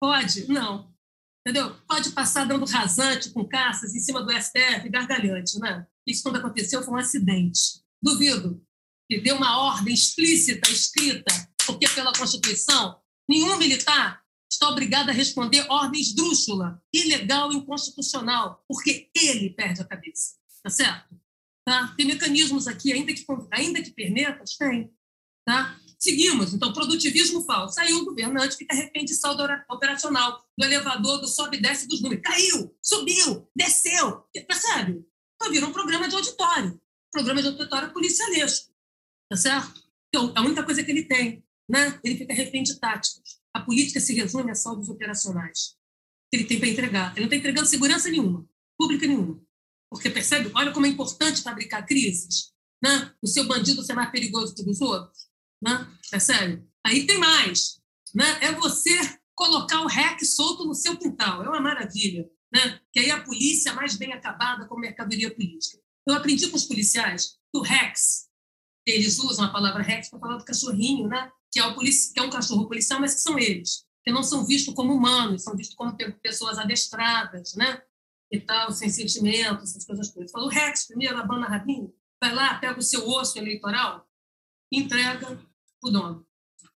Pode? Não. Entendeu? Pode passar dando rasante com caças em cima do STF, gargalhante, né? Isso quando aconteceu foi um acidente. Duvido que deu uma ordem explícita, escrita, porque pela Constituição, nenhum militar está obrigado a responder ordem esdrúxula, ilegal e inconstitucional, porque ele perde a cabeça. Tá certo? Tá? Tem mecanismos aqui, ainda que, ainda que pernetas, tem. Tá? Seguimos. Então, produtivismo falso. Saiu o governante, refém de saldo operacional, do elevador, do sobe e desce dos números. Caiu, subiu, desceu. Percebe? Então, vira um programa de auditório. Programa de auditório policialesco tá certo? Então, a única coisa que ele tem, né? Ele fica refém de táticas. A política se resume a saldos operacionais que ele tem para entregar. Ele não está entregando segurança nenhuma, pública nenhuma. Porque percebe? Olha como é importante fabricar crises, né? O seu bandido ser mais perigoso que os outros, né? Percebe? Aí tem mais, né? É você colocar o REC solto no seu quintal. É uma maravilha. Né? Que aí a polícia é mais bem acabada com mercadoria política. Eu aprendi com os policiais que o REX, eles usam a palavra REX para falar do cachorrinho, né? que, é o polici que é um cachorro policial, mas que são eles, que não são vistos como humanos, são vistos como pessoas adestradas, né? e tal, sem sentimentos, essas coisas todas. Falou, Rex, primeiro, abana rabinho, vai lá, pega o seu osso eleitoral entrega o dono.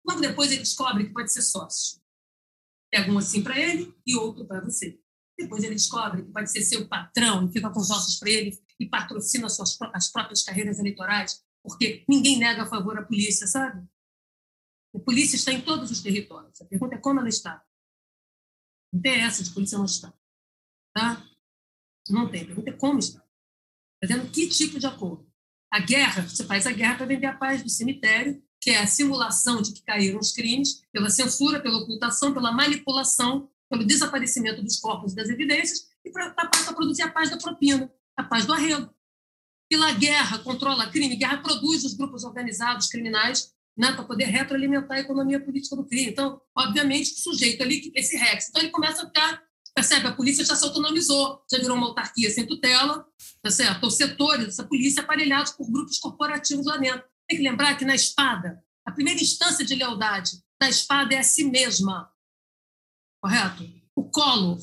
Logo depois ele descobre que pode ser sócio. Pega um assim para ele e outro para você. Depois ele descobre que pode ser seu patrão e fica com os ossos para ele e patrocina suas, as próprias carreiras eleitorais, porque ninguém nega a favor à polícia, sabe? A polícia está em todos os territórios. A pergunta é como ela está. Não tem essa de polícia não está. Tá? Não tem. A pergunta é como está. Fazendo que tipo de acordo? A guerra, você faz a guerra para vender a paz do cemitério, que é a simulação de que caíram os crimes, pela censura, pela ocultação, pela manipulação, pelo desaparecimento dos corpos e das evidências, e para produzir a paz da propina, a paz do arrego. Pela guerra controla crime, guerra produz os grupos organizados criminais né, para poder retroalimentar a economia política do crime. Então, obviamente, o sujeito ali, esse Rex, então ele começa a ficar Percebe? A polícia já se autonomizou, já virou uma autarquia sem tutela, tá certo? Os setores dessa polícia aparelhados por grupos corporativos lá dentro. Tem que lembrar que na espada, a primeira instância de lealdade da espada é a si mesma. Correto? O Collor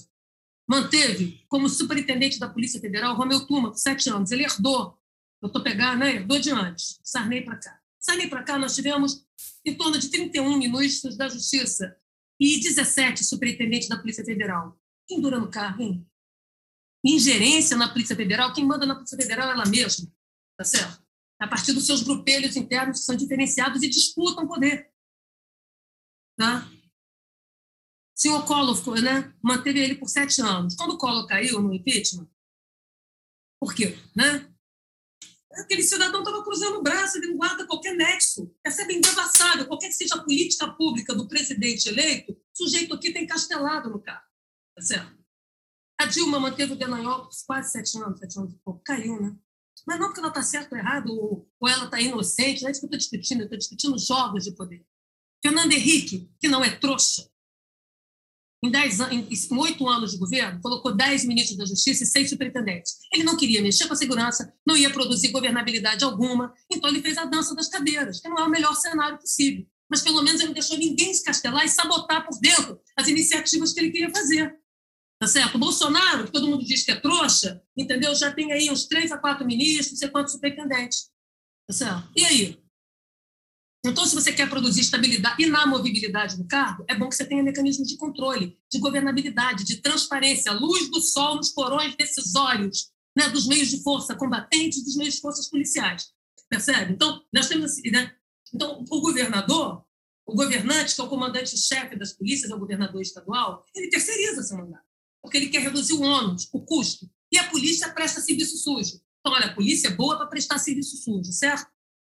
manteve como superintendente da Polícia Federal Romeu Tuma, por sete anos. Ele herdou, eu estou pegando, né? herdou de antes, Sarney para cá. Sarney para cá, nós tivemos em torno de 31 ministros da Justiça e 17 superintendentes da Polícia Federal. Quem dura no carro, hein? Ingerência na Polícia Federal, quem manda na Polícia Federal é ela mesma, tá certo? A partir dos seus grupelhos internos que são diferenciados e disputam poder. Tá? O senhor Collor né, manteve ele por sete anos. Quando o Collor caiu no impeachment, por quê? Né? Aquele cidadão estava cruzando o braço, ele não guarda qualquer nexo. Percebe indevassável, qualquer que seja a política pública do presidente eleito, o sujeito aqui tem castelado no carro. Tá certo? A Dilma manteve o Delanhol por quase sete anos, sete anos e pouco. Caiu, né? Mas não porque ela está certa ou errada, ou, ou ela está inocente, não é isso que eu estou discutindo, eu estou discutindo jogos de poder. Fernando Henrique, que não é trouxa, em, dez, em, oito anos de governo, colocou dez ministros da Justiça e seis superintendentes. Ele não queria mexer com a segurança, não ia produzir governabilidade alguma, então ele fez a dança das cadeiras, que não é o melhor cenário possível. Mas pelo menos ele não deixou ninguém se castelar e sabotar por dentro as iniciativas que ele queria fazer. Tá certo? O Bolsonaro, que todo mundo diz que é trouxa, entendeu? Já tem aí uns três a quatro ministros, não sei quantos superintendentes. Tá certo? E aí? Então, se você quer produzir estabilidade, inamovibilidade no cargo, é bom que você tenha mecanismos de controle, de governabilidade, de transparência, luz do sol nos porões decisórios né, dos meios de força combatentes, dos meios de forças policiais. Percebe? Então, nós temos assim, né? Então, o governador, o governante, que é o comandante-chefe das polícias, é o governador estadual, ele terceiriza seu mandato porque ele quer reduzir o ônus, o custo. E a polícia presta serviço sujo. Então, olha, a polícia é boa para prestar serviço sujo, certo?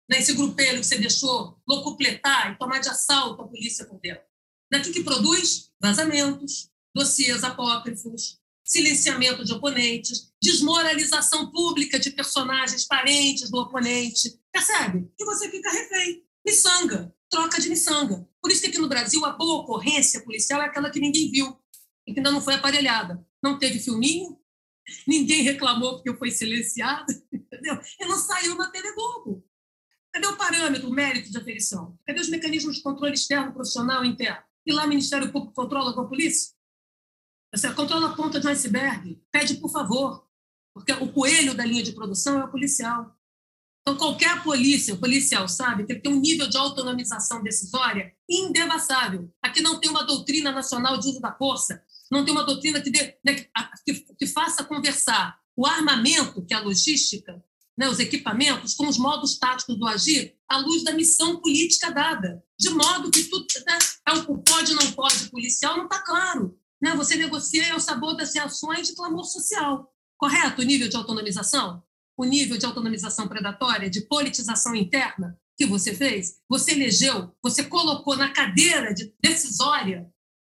Nesse grupelho que você deixou locupletar e tomar de assalto a polícia por dentro. Daqui que produz vazamentos, dossiês apócrifos, silenciamento de oponentes, desmoralização pública de personagens parentes do oponente. Percebe? E você fica refém. Miçanga, troca de miçanga. Por isso que aqui no Brasil a boa ocorrência policial é aquela que ninguém viu e que ainda não foi aparelhada. Não teve filminho, ninguém reclamou porque foi silenciado, entendeu? E não saiu na TV Globo. Cadê o parâmetro, o mérito de aferição? Cadê os mecanismos de controle externo, profissional e interno? E lá o Ministério Público controla com a polícia? Você controla a ponta de um iceberg, pede por favor, porque o coelho da linha de produção é o policial. Então, qualquer polícia, policial, sabe, tem que ter um nível de autonomização decisória indevassável. Aqui não tem uma doutrina nacional de uso da força, não tem uma doutrina que, dê, né, que, que, faça conversar o armamento, que é a logística, né, os equipamentos, com os modos táticos do agir, à luz da missão política dada. De modo que tudo né, é o pode não pode policial não está claro. Né? Você negocia o sabor das reações de clamor social. Correto o nível de autonomização? O nível de autonomização predatória, de politização interna que você fez? Você elegeu, você colocou na cadeira de decisória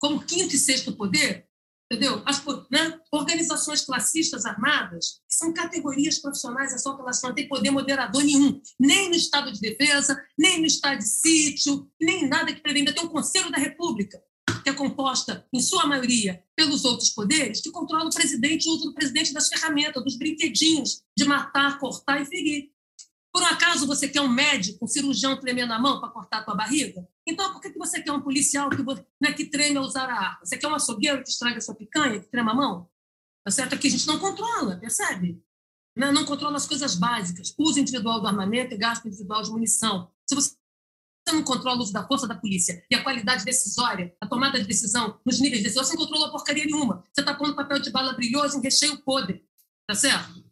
como quinto e sexto poder, entendeu? As né? organizações classistas armadas, são categorias profissionais, é só que elas não têm poder moderador nenhum, nem no estado de defesa, nem no estado de sítio, nem nada que prevê. Ainda tem o Conselho da República, que é composta, em sua maioria, pelos outros poderes, que controla o presidente e usa o presidente das ferramentas, dos brinquedinhos de matar, cortar e ferir. Por um acaso você quer um médico, um cirurgião tremendo a mão para cortar a tua barriga? Então, por que você quer um policial que, né, que treme a usar a arma? Você quer um açougueiro que estraga a sua picanha, que trema a mão? Tá certo? Aqui a gente não controla, percebe? Não, né, não controla as coisas básicas. Uso individual do armamento e gasto individual de munição. Se você não controla o uso da força da polícia e a qualidade decisória, a tomada de decisão nos níveis decisórios, você não controla porcaria nenhuma. Você está pondo papel de bala brilhoso em recheio podre. Tá certo?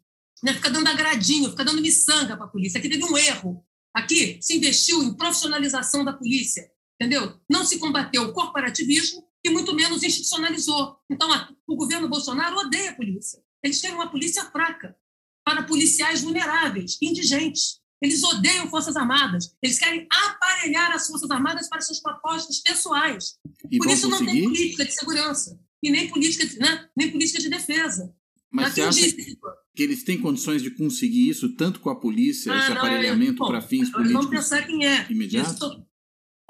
Né? Fica dando agradinho, fica dando miçanga para a polícia. Aqui teve um erro. Aqui se investiu em profissionalização da polícia, entendeu? Não se combateu o corporativismo e muito menos institucionalizou. Então, o governo Bolsonaro odeia a polícia. Eles querem uma polícia fraca para policiais vulneráveis, indigentes. Eles odeiam Forças Armadas. Eles querem aparelhar as Forças Armadas para seus propósitos pessoais. E Por isso conseguir? não tem política de segurança e nem política de, né? nem política de defesa. Mas você acha que eles têm condições de conseguir isso tanto com a polícia, Ah, esse não, aparelhamento é- para fins Vamos políticos? pensar quem é. imediatos? Isso.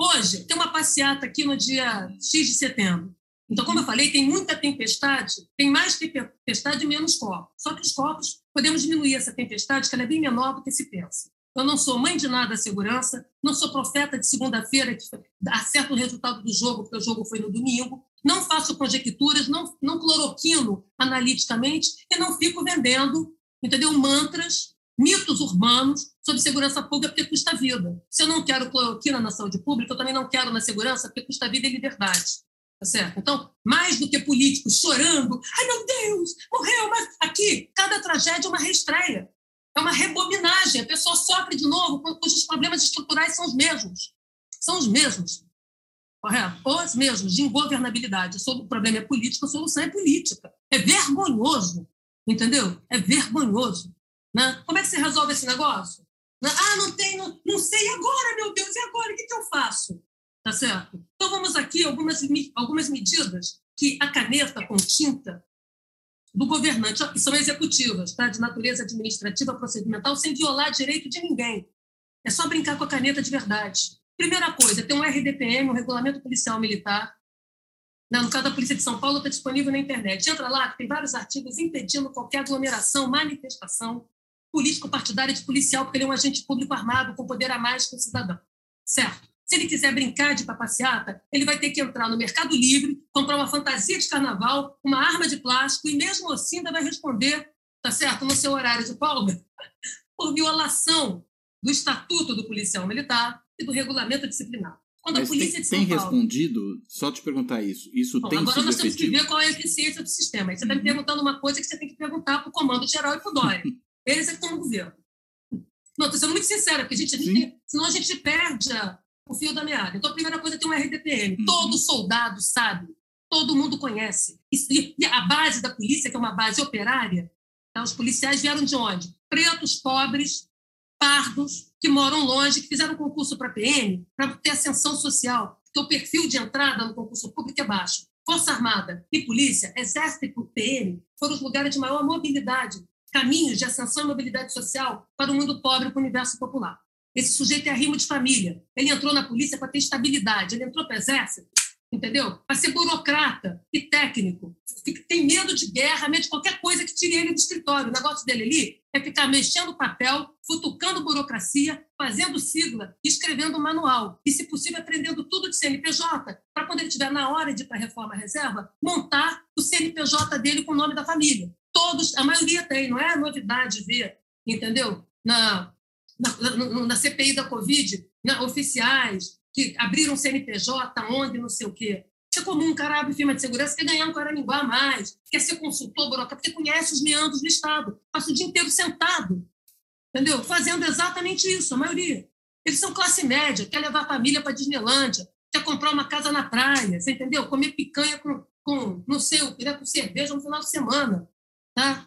Hoje, tem uma passeata aqui no dia X de setembro. Então, como eu falei, tem muita tempestade, tem mais tempestade e menos corpos. Só que os corpos, podemos diminuir essa tempestade, que ela é bem menor do que se pensa. Eu não sou mãe de nada da segurança, não sou profeta de segunda-feira que acerta o resultado do jogo, porque o jogo foi no domingo, não faço conjecturas, não, não cloroquino analiticamente e não fico vendendo, entendeu, mantras, mitos urbanos sobre segurança pública porque custa vida. Se eu não quero cloroquina na saúde pública, eu também não quero na segurança porque custa vida e liberdade. Tá certo? Então, mais do que políticos chorando, ai meu Deus, morreu, mas aqui, cada tragédia é uma reestreia. É uma rebobinagem. A pessoa sofre de novo, cujos problemas estruturais são os mesmos. São os mesmos. Correto? Os mesmos, de ingovernabilidade. O problema é político, a solução é política. É vergonhoso. Entendeu? É vergonhoso. Né? Como é que você resolve esse negócio? Ah, não tenho, não sei agora, meu Deus, e agora? O que, que eu faço? Tá certo? Então vamos aqui algumas, algumas medidas que a caneta com tinta do governante, que são executivas, tá? de natureza administrativa, procedimental, sem violar direito de ninguém. É só brincar com a caneta de verdade. Primeira coisa, tem um RDPM, um Regulamento Policial Militar. No caso da Polícia de São Paulo, está disponível na internet. Entra lá, tem vários artigos impedindo qualquer aglomeração, manifestação político-partidária de policial, porque ele é um agente público armado com poder a mais que o cidadão. Certo? Se ele quiser brincar de papaciata, ele vai ter que entrar no Mercado Livre, comprar uma fantasia de carnaval, uma arma de plástico, e mesmo assim ainda vai responder, tá certo, no seu horário de folga, por violação do Estatuto do Policial Militar e do Regulamento Disciplinar. Quando Mas a Polícia tem, de São tem Paulo... respondido, só te perguntar isso, isso Bom, tem agora sido nós temos que efetivo? ver qual é a eficiência do sistema. Aí você está me perguntando uma coisa que você tem que perguntar para o Comando Geral e para o Dória. Eles é que estão no governo. Não, estou sendo muito sincera, porque a gente, a gente senão a gente perde a- o fio da meada. Então, a primeira coisa tem um RDPM. Uhum. Todo soldado sabe, todo mundo conhece. E, e a base da polícia, que é uma base operária, tá? os policiais vieram de onde? Pretos, pobres, pardos, que moram longe, que fizeram concurso para PM, para ter ascensão social, porque o perfil de entrada no concurso público é baixo. Força Armada e Polícia, Exército e PM foram os lugares de maior mobilidade, caminhos de ascensão e mobilidade social para o mundo pobre, para o universo popular. Esse sujeito é arrimo de família. Ele entrou na polícia para ter estabilidade, ele entrou para o exército, entendeu? Para ser burocrata e técnico. Tem medo de guerra, medo de qualquer coisa que tire ele do escritório. O negócio dele ali é ficar mexendo papel, futucando burocracia, fazendo sigla, escrevendo manual. E, se possível, aprendendo tudo de CNPJ, para quando ele estiver na hora de ir para a reforma reserva, montar o CNPJ dele com o nome da família. Todos, a maioria tem, não é novidade ver, entendeu? Na, na, na, na CPI da Covid, né, oficiais que abriram CNPJ, onde, não sei o quê. Isso é comum, um cara abre firma de segurança, quer ganhar um caraminguá a mais, quer ser consultor, burocrata, porque conhece os meandros do Estado, passa o dia inteiro sentado, entendeu? Fazendo exatamente isso, a maioria. Eles são classe média, quer levar a família para Disneylândia, quer comprar uma casa na praia, você entendeu? Comer picanha com, com não sei o com cerveja no final de semana. Tá?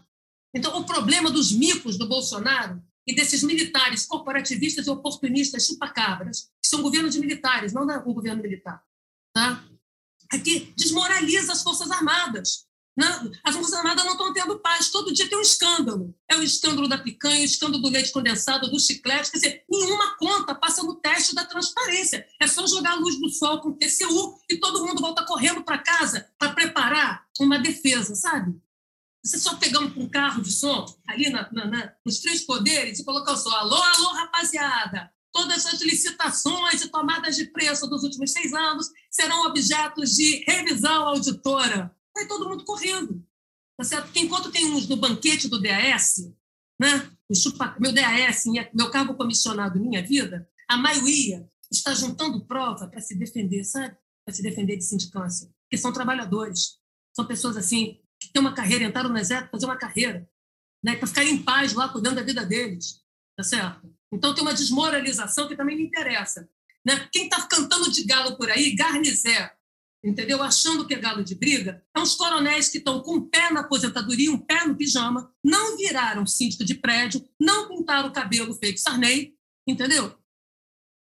Então, o problema dos micos do Bolsonaro e desses militares corporativistas e oportunistas chupacabras, que são governo de militares, não o governo militar, tá? é que desmoraliza as Forças Armadas. Não, as Forças Armadas não estão tendo paz. Todo dia tem um escândalo. É o escândalo da picanha, o escândalo do leite condensado, do chiclete. Quer dizer, nenhuma conta passa no teste da transparência. É só jogar a luz do sol com TCU e todo mundo volta correndo para casa para preparar uma defesa, sabe? Você só pegar um, carro de som ali na, na, na, nos três poderes e colocar o som. Alô, alô, rapaziada! Todas as licitações e tomadas de preço dos últimos seis anos serão objetos de revisão auditora. Vai todo mundo correndo. Tá certo? Porque enquanto tem uns no banquete do DAS, né? Chupa, meu DAS, minha, meu cargo comissionado Minha Vida, a maioria está juntando prova para se defender, sabe? Para se defender de sindicância. Porque são trabalhadores. São pessoas assim têm uma carreira, entraram no exército fazer uma carreira, né? Para ficar em paz lá, cuidando da vida deles. Tá certo? Então tem uma desmoralização que também me interessa. Né? Quem está cantando de galo por aí, garnizé, entendeu? Achando que é galo de briga, é uns coronéis que estão com um pé na aposentadoria, um pé no pijama, não viraram síndico de prédio, não pintaram o cabelo feito Sarney, entendeu?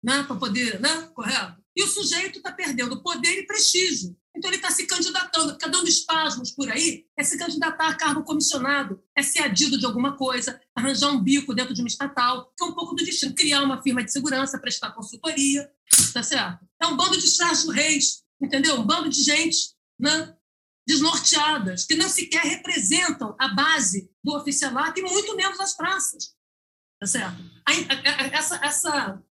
Né? Para poder, né? Correto? E o sujeito está perdendo poder e prestígio. Então ele está se candidatando, fica dando espasmos por aí, é se candidatar a cargo comissionado, é ser adido de alguma coisa, arranjar um bico dentro de uma estatal, que é um pouco do destino, criar uma firma de segurança, prestar consultoria, tá certo? É um bando de Sérgio Reis, entendeu? Um bando de gente né? desnorteadas, que não sequer representam a base do oficialato e muito menos as praças, tá certo? Essa, essa,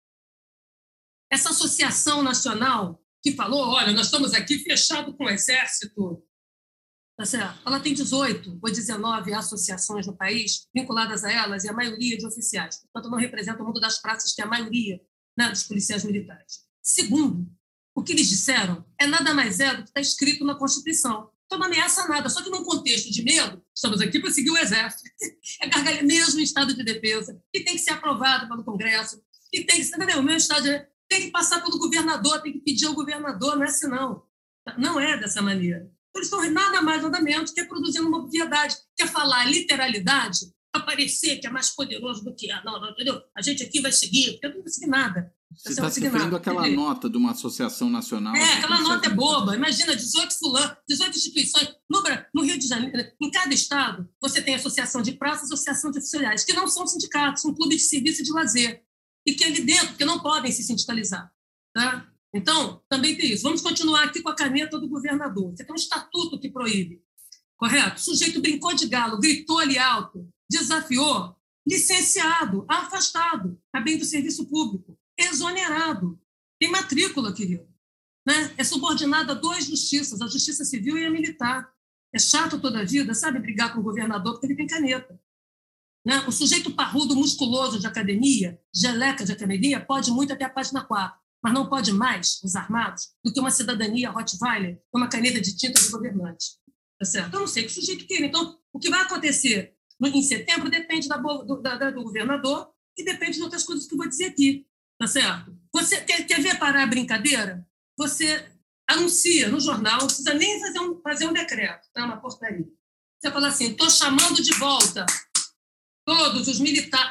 essa associação nacional que falou, olha, nós estamos aqui fechado com o Exército, tá ela tem 18 ou 19 associações no país vinculadas a elas e a maioria de oficiais. Portanto, não representa o mundo das praças, que é a maioria né, dos policiais militares. Segundo, o que eles disseram é nada mais é do que está escrito na Constituição. Então não ameaça nada, só que num contexto de medo, estamos aqui para seguir o Exército. É gargalha mesmo em estado de defesa, que tem que ser aprovado pelo Congresso, que tem que ser, entendeu? O meu estado de tem que passar pelo governador, tem que pedir ao governador, não é assim não. Não é dessa maneira. Eles estão nada mais, nada menos que produzindo uma obviedade. Quer falar literalidade, aparecer que é mais poderoso do que a. Não, não, entendeu? A gente aqui vai seguir, porque eu não vou seguir nada. Você está se referindo àquela nota de uma associação nacional? É, aquela nota é boba. Imagina, 18 fulano, 18 instituições. No, no, Rio de Janeiro, em cada estado, você tem associação de praças, associação de oficiais, que não são sindicatos, são clubes de serviço e de lazer que ali dentro, porque não podem se sindicalizar. Tá? Então, também tem isso. Vamos continuar aqui com a caneta do governador. Você tem um estatuto que proíbe. Correto? O sujeito brincou de galo, gritou ali alto, desafiou, licenciado, afastado, a bem do serviço público, exonerado. Tem matrícula, querido. Né? É subordinado a duas justiças, a justiça civil e a militar. É chato toda a vida, sabe, brigar com o governador porque ele tem caneta. Né? O sujeito parrudo, musculoso de academia, geleca de academia, pode muito até a página 4, mas não pode mais, os armados, do que uma cidadania Rottweiler uma caneta de tinta de governante. Tá certo? Eu não sei que sujeito queira. Então, o que vai acontecer em setembro depende da, do, da, do governador e depende de outras coisas que eu vou dizer aqui. Tá certo? Você quer, quer ver parar a brincadeira? Você anuncia no jornal, não precisa nem fazer um, fazer um decreto, tá? uma portaria. Você fala assim: estou chamando de volta todos os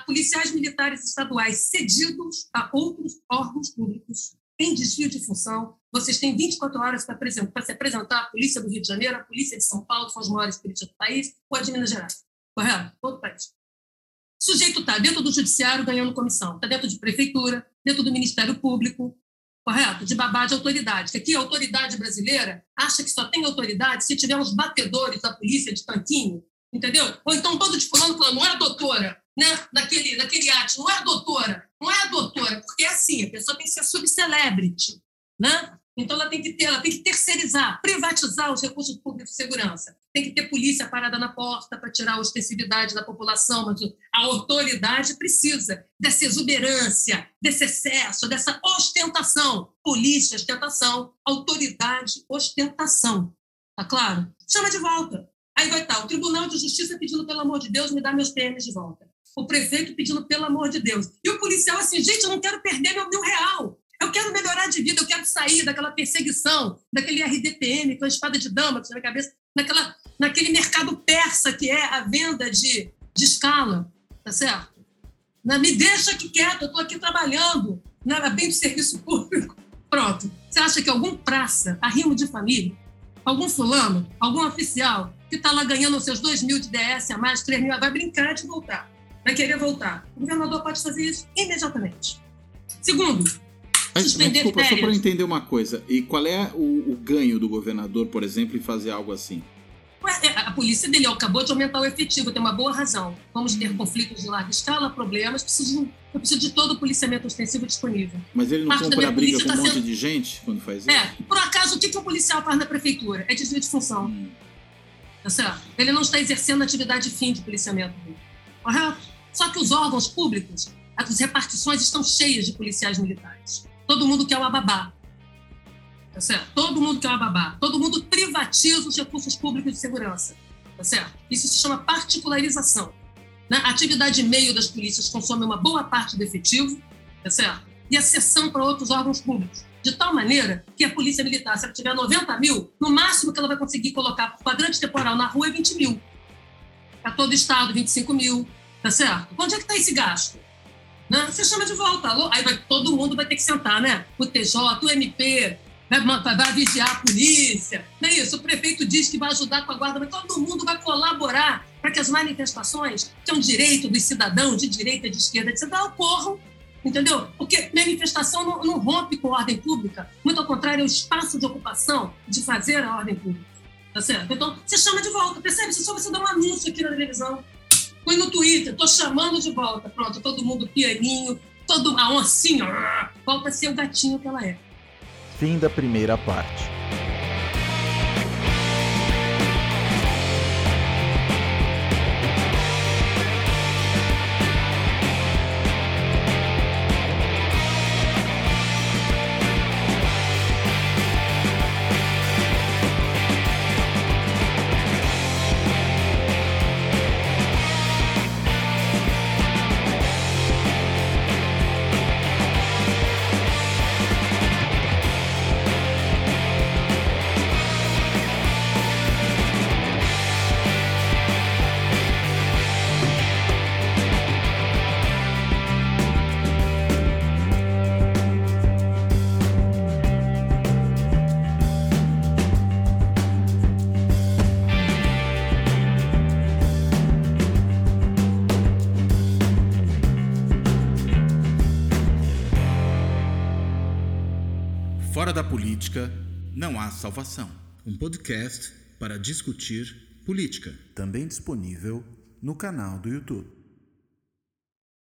policiais militares estaduais cedidos a outros órgãos públicos em desvio de função. Vocês têm 24 horas para, se apresentar à Polícia do Rio de Janeiro, à Polícia de São Paulo, são as maiores polícias do país, ou a de Minas Gerais. Correto? Todo o país. O sujeito está dentro do judiciário ganhando comissão, está dentro de prefeitura, dentro do Ministério Público, correto? De babá de autoridade. Que aqui a autoridade brasileira acha que só tem autoridade se tiver uns batedores da polícia de tanquinho entendeu? Ou então um bando de fulano falando, não é a doutora, né? Naquele, naquele arte, não é a doutora, não é a doutora, porque é assim, a pessoa tem que ser subcelebrity, né? Então ela tem que ter, ela tem que terceirizar, privatizar os recursos públicos de segurança. Tem que ter polícia parada na porta para tirar a ostensividade da população, mas a autoridade precisa dessa exuberância, desse excesso, dessa ostentação. Polícia, ostentação, autoridade, ostentação. Tá claro? Chama de volta. Aí vai estar o Tribunal de Justiça pedindo, pelo amor de Deus, me dá meus PMs de volta. O prefeito pedindo, pelo amor de Deus. E o policial assim, gente, eu não quero perder meu mil real. Eu quero melhorar de vida, eu quero sair daquela perseguição, daquele RDPM com a espada de dama na cabeça, naquela, naquele mercado persa que é a venda de, de escala, tá certo? Na, me deixa aqui quieto, eu estou aqui trabalhando, na, bem do serviço público. Pronto. Você acha que algum praça, arrimo de família, algum fulano, algum oficial, que está lá ganhando os seus 2 mil de DS a mais, 3 mil, vai brincar de voltar, vai querer voltar. O governador pode fazer isso imediatamente. Segundo, mas, suspender mas, desculpa, férias. só para entender uma coisa, e qual é o, o ganho do governador, por exemplo, em fazer algo assim? É, A polícia dele acabou de aumentar o efetivo, tem uma boa razão. Vamos ter conflitos de larga escala, problemas, preciso, eu preciso de todo o policiamento ostensivo disponível. Mas ele não Parte compra minha briga com um tá monte sendo- de gente quando faz isso? É, por acaso, o que, que o policial faz na prefeitura? É desvio de função. Hum. Certo? Ele não está exercendo a atividade fim de policiamento. dele. Correto? Só que os órgãos públicos, as repartições estão cheias de policiais militares. Todo mundo quer o ababá. Tá certo? Todo mundo quer o ababá. Todo mundo privatiza os recursos públicos de segurança. Tá certo? Isso se chama particularização. Né? A atividade meio das polícias consome uma boa parte do efetivo, tá certo? E a cessão para outros órgãos públicos. De tal maneira que a polícia militar, se ela tiver 90 mil, no máximo que ela vai conseguir colocar por quadrante temporal na rua é 20 mil. Para todo estado, 25 mil, tá certo? Onde é que está esse gasto? Né? Você chama de volta, alô? aí vai, todo mundo vai ter que sentar, né? O TJ, o MP, vai, vai, vigiar a polícia, não é isso? O prefeito diz que vai ajudar com a guarda, mas todo mundo vai colaborar para que as manifestações, que é um direito dos cidadãos, de direita de esquerda, etc., ocorram Entendeu? Porque manifestação não, não rompe com a ordem pública, muito ao contrário, é o espaço de ocupação de fazer a ordem pública. Tá certo? Então, você chama de volta, percebe? Você só você dá um anúncio aqui na televisão. Põe no Twitter, tô chamando de volta. Pronto, todo mundo pianinho, todo a oncinha, ah, volta a ser o gatinho que ela é. Fim da primeira parte. Podcast para discutir política. Também disponível no canal do YouTube.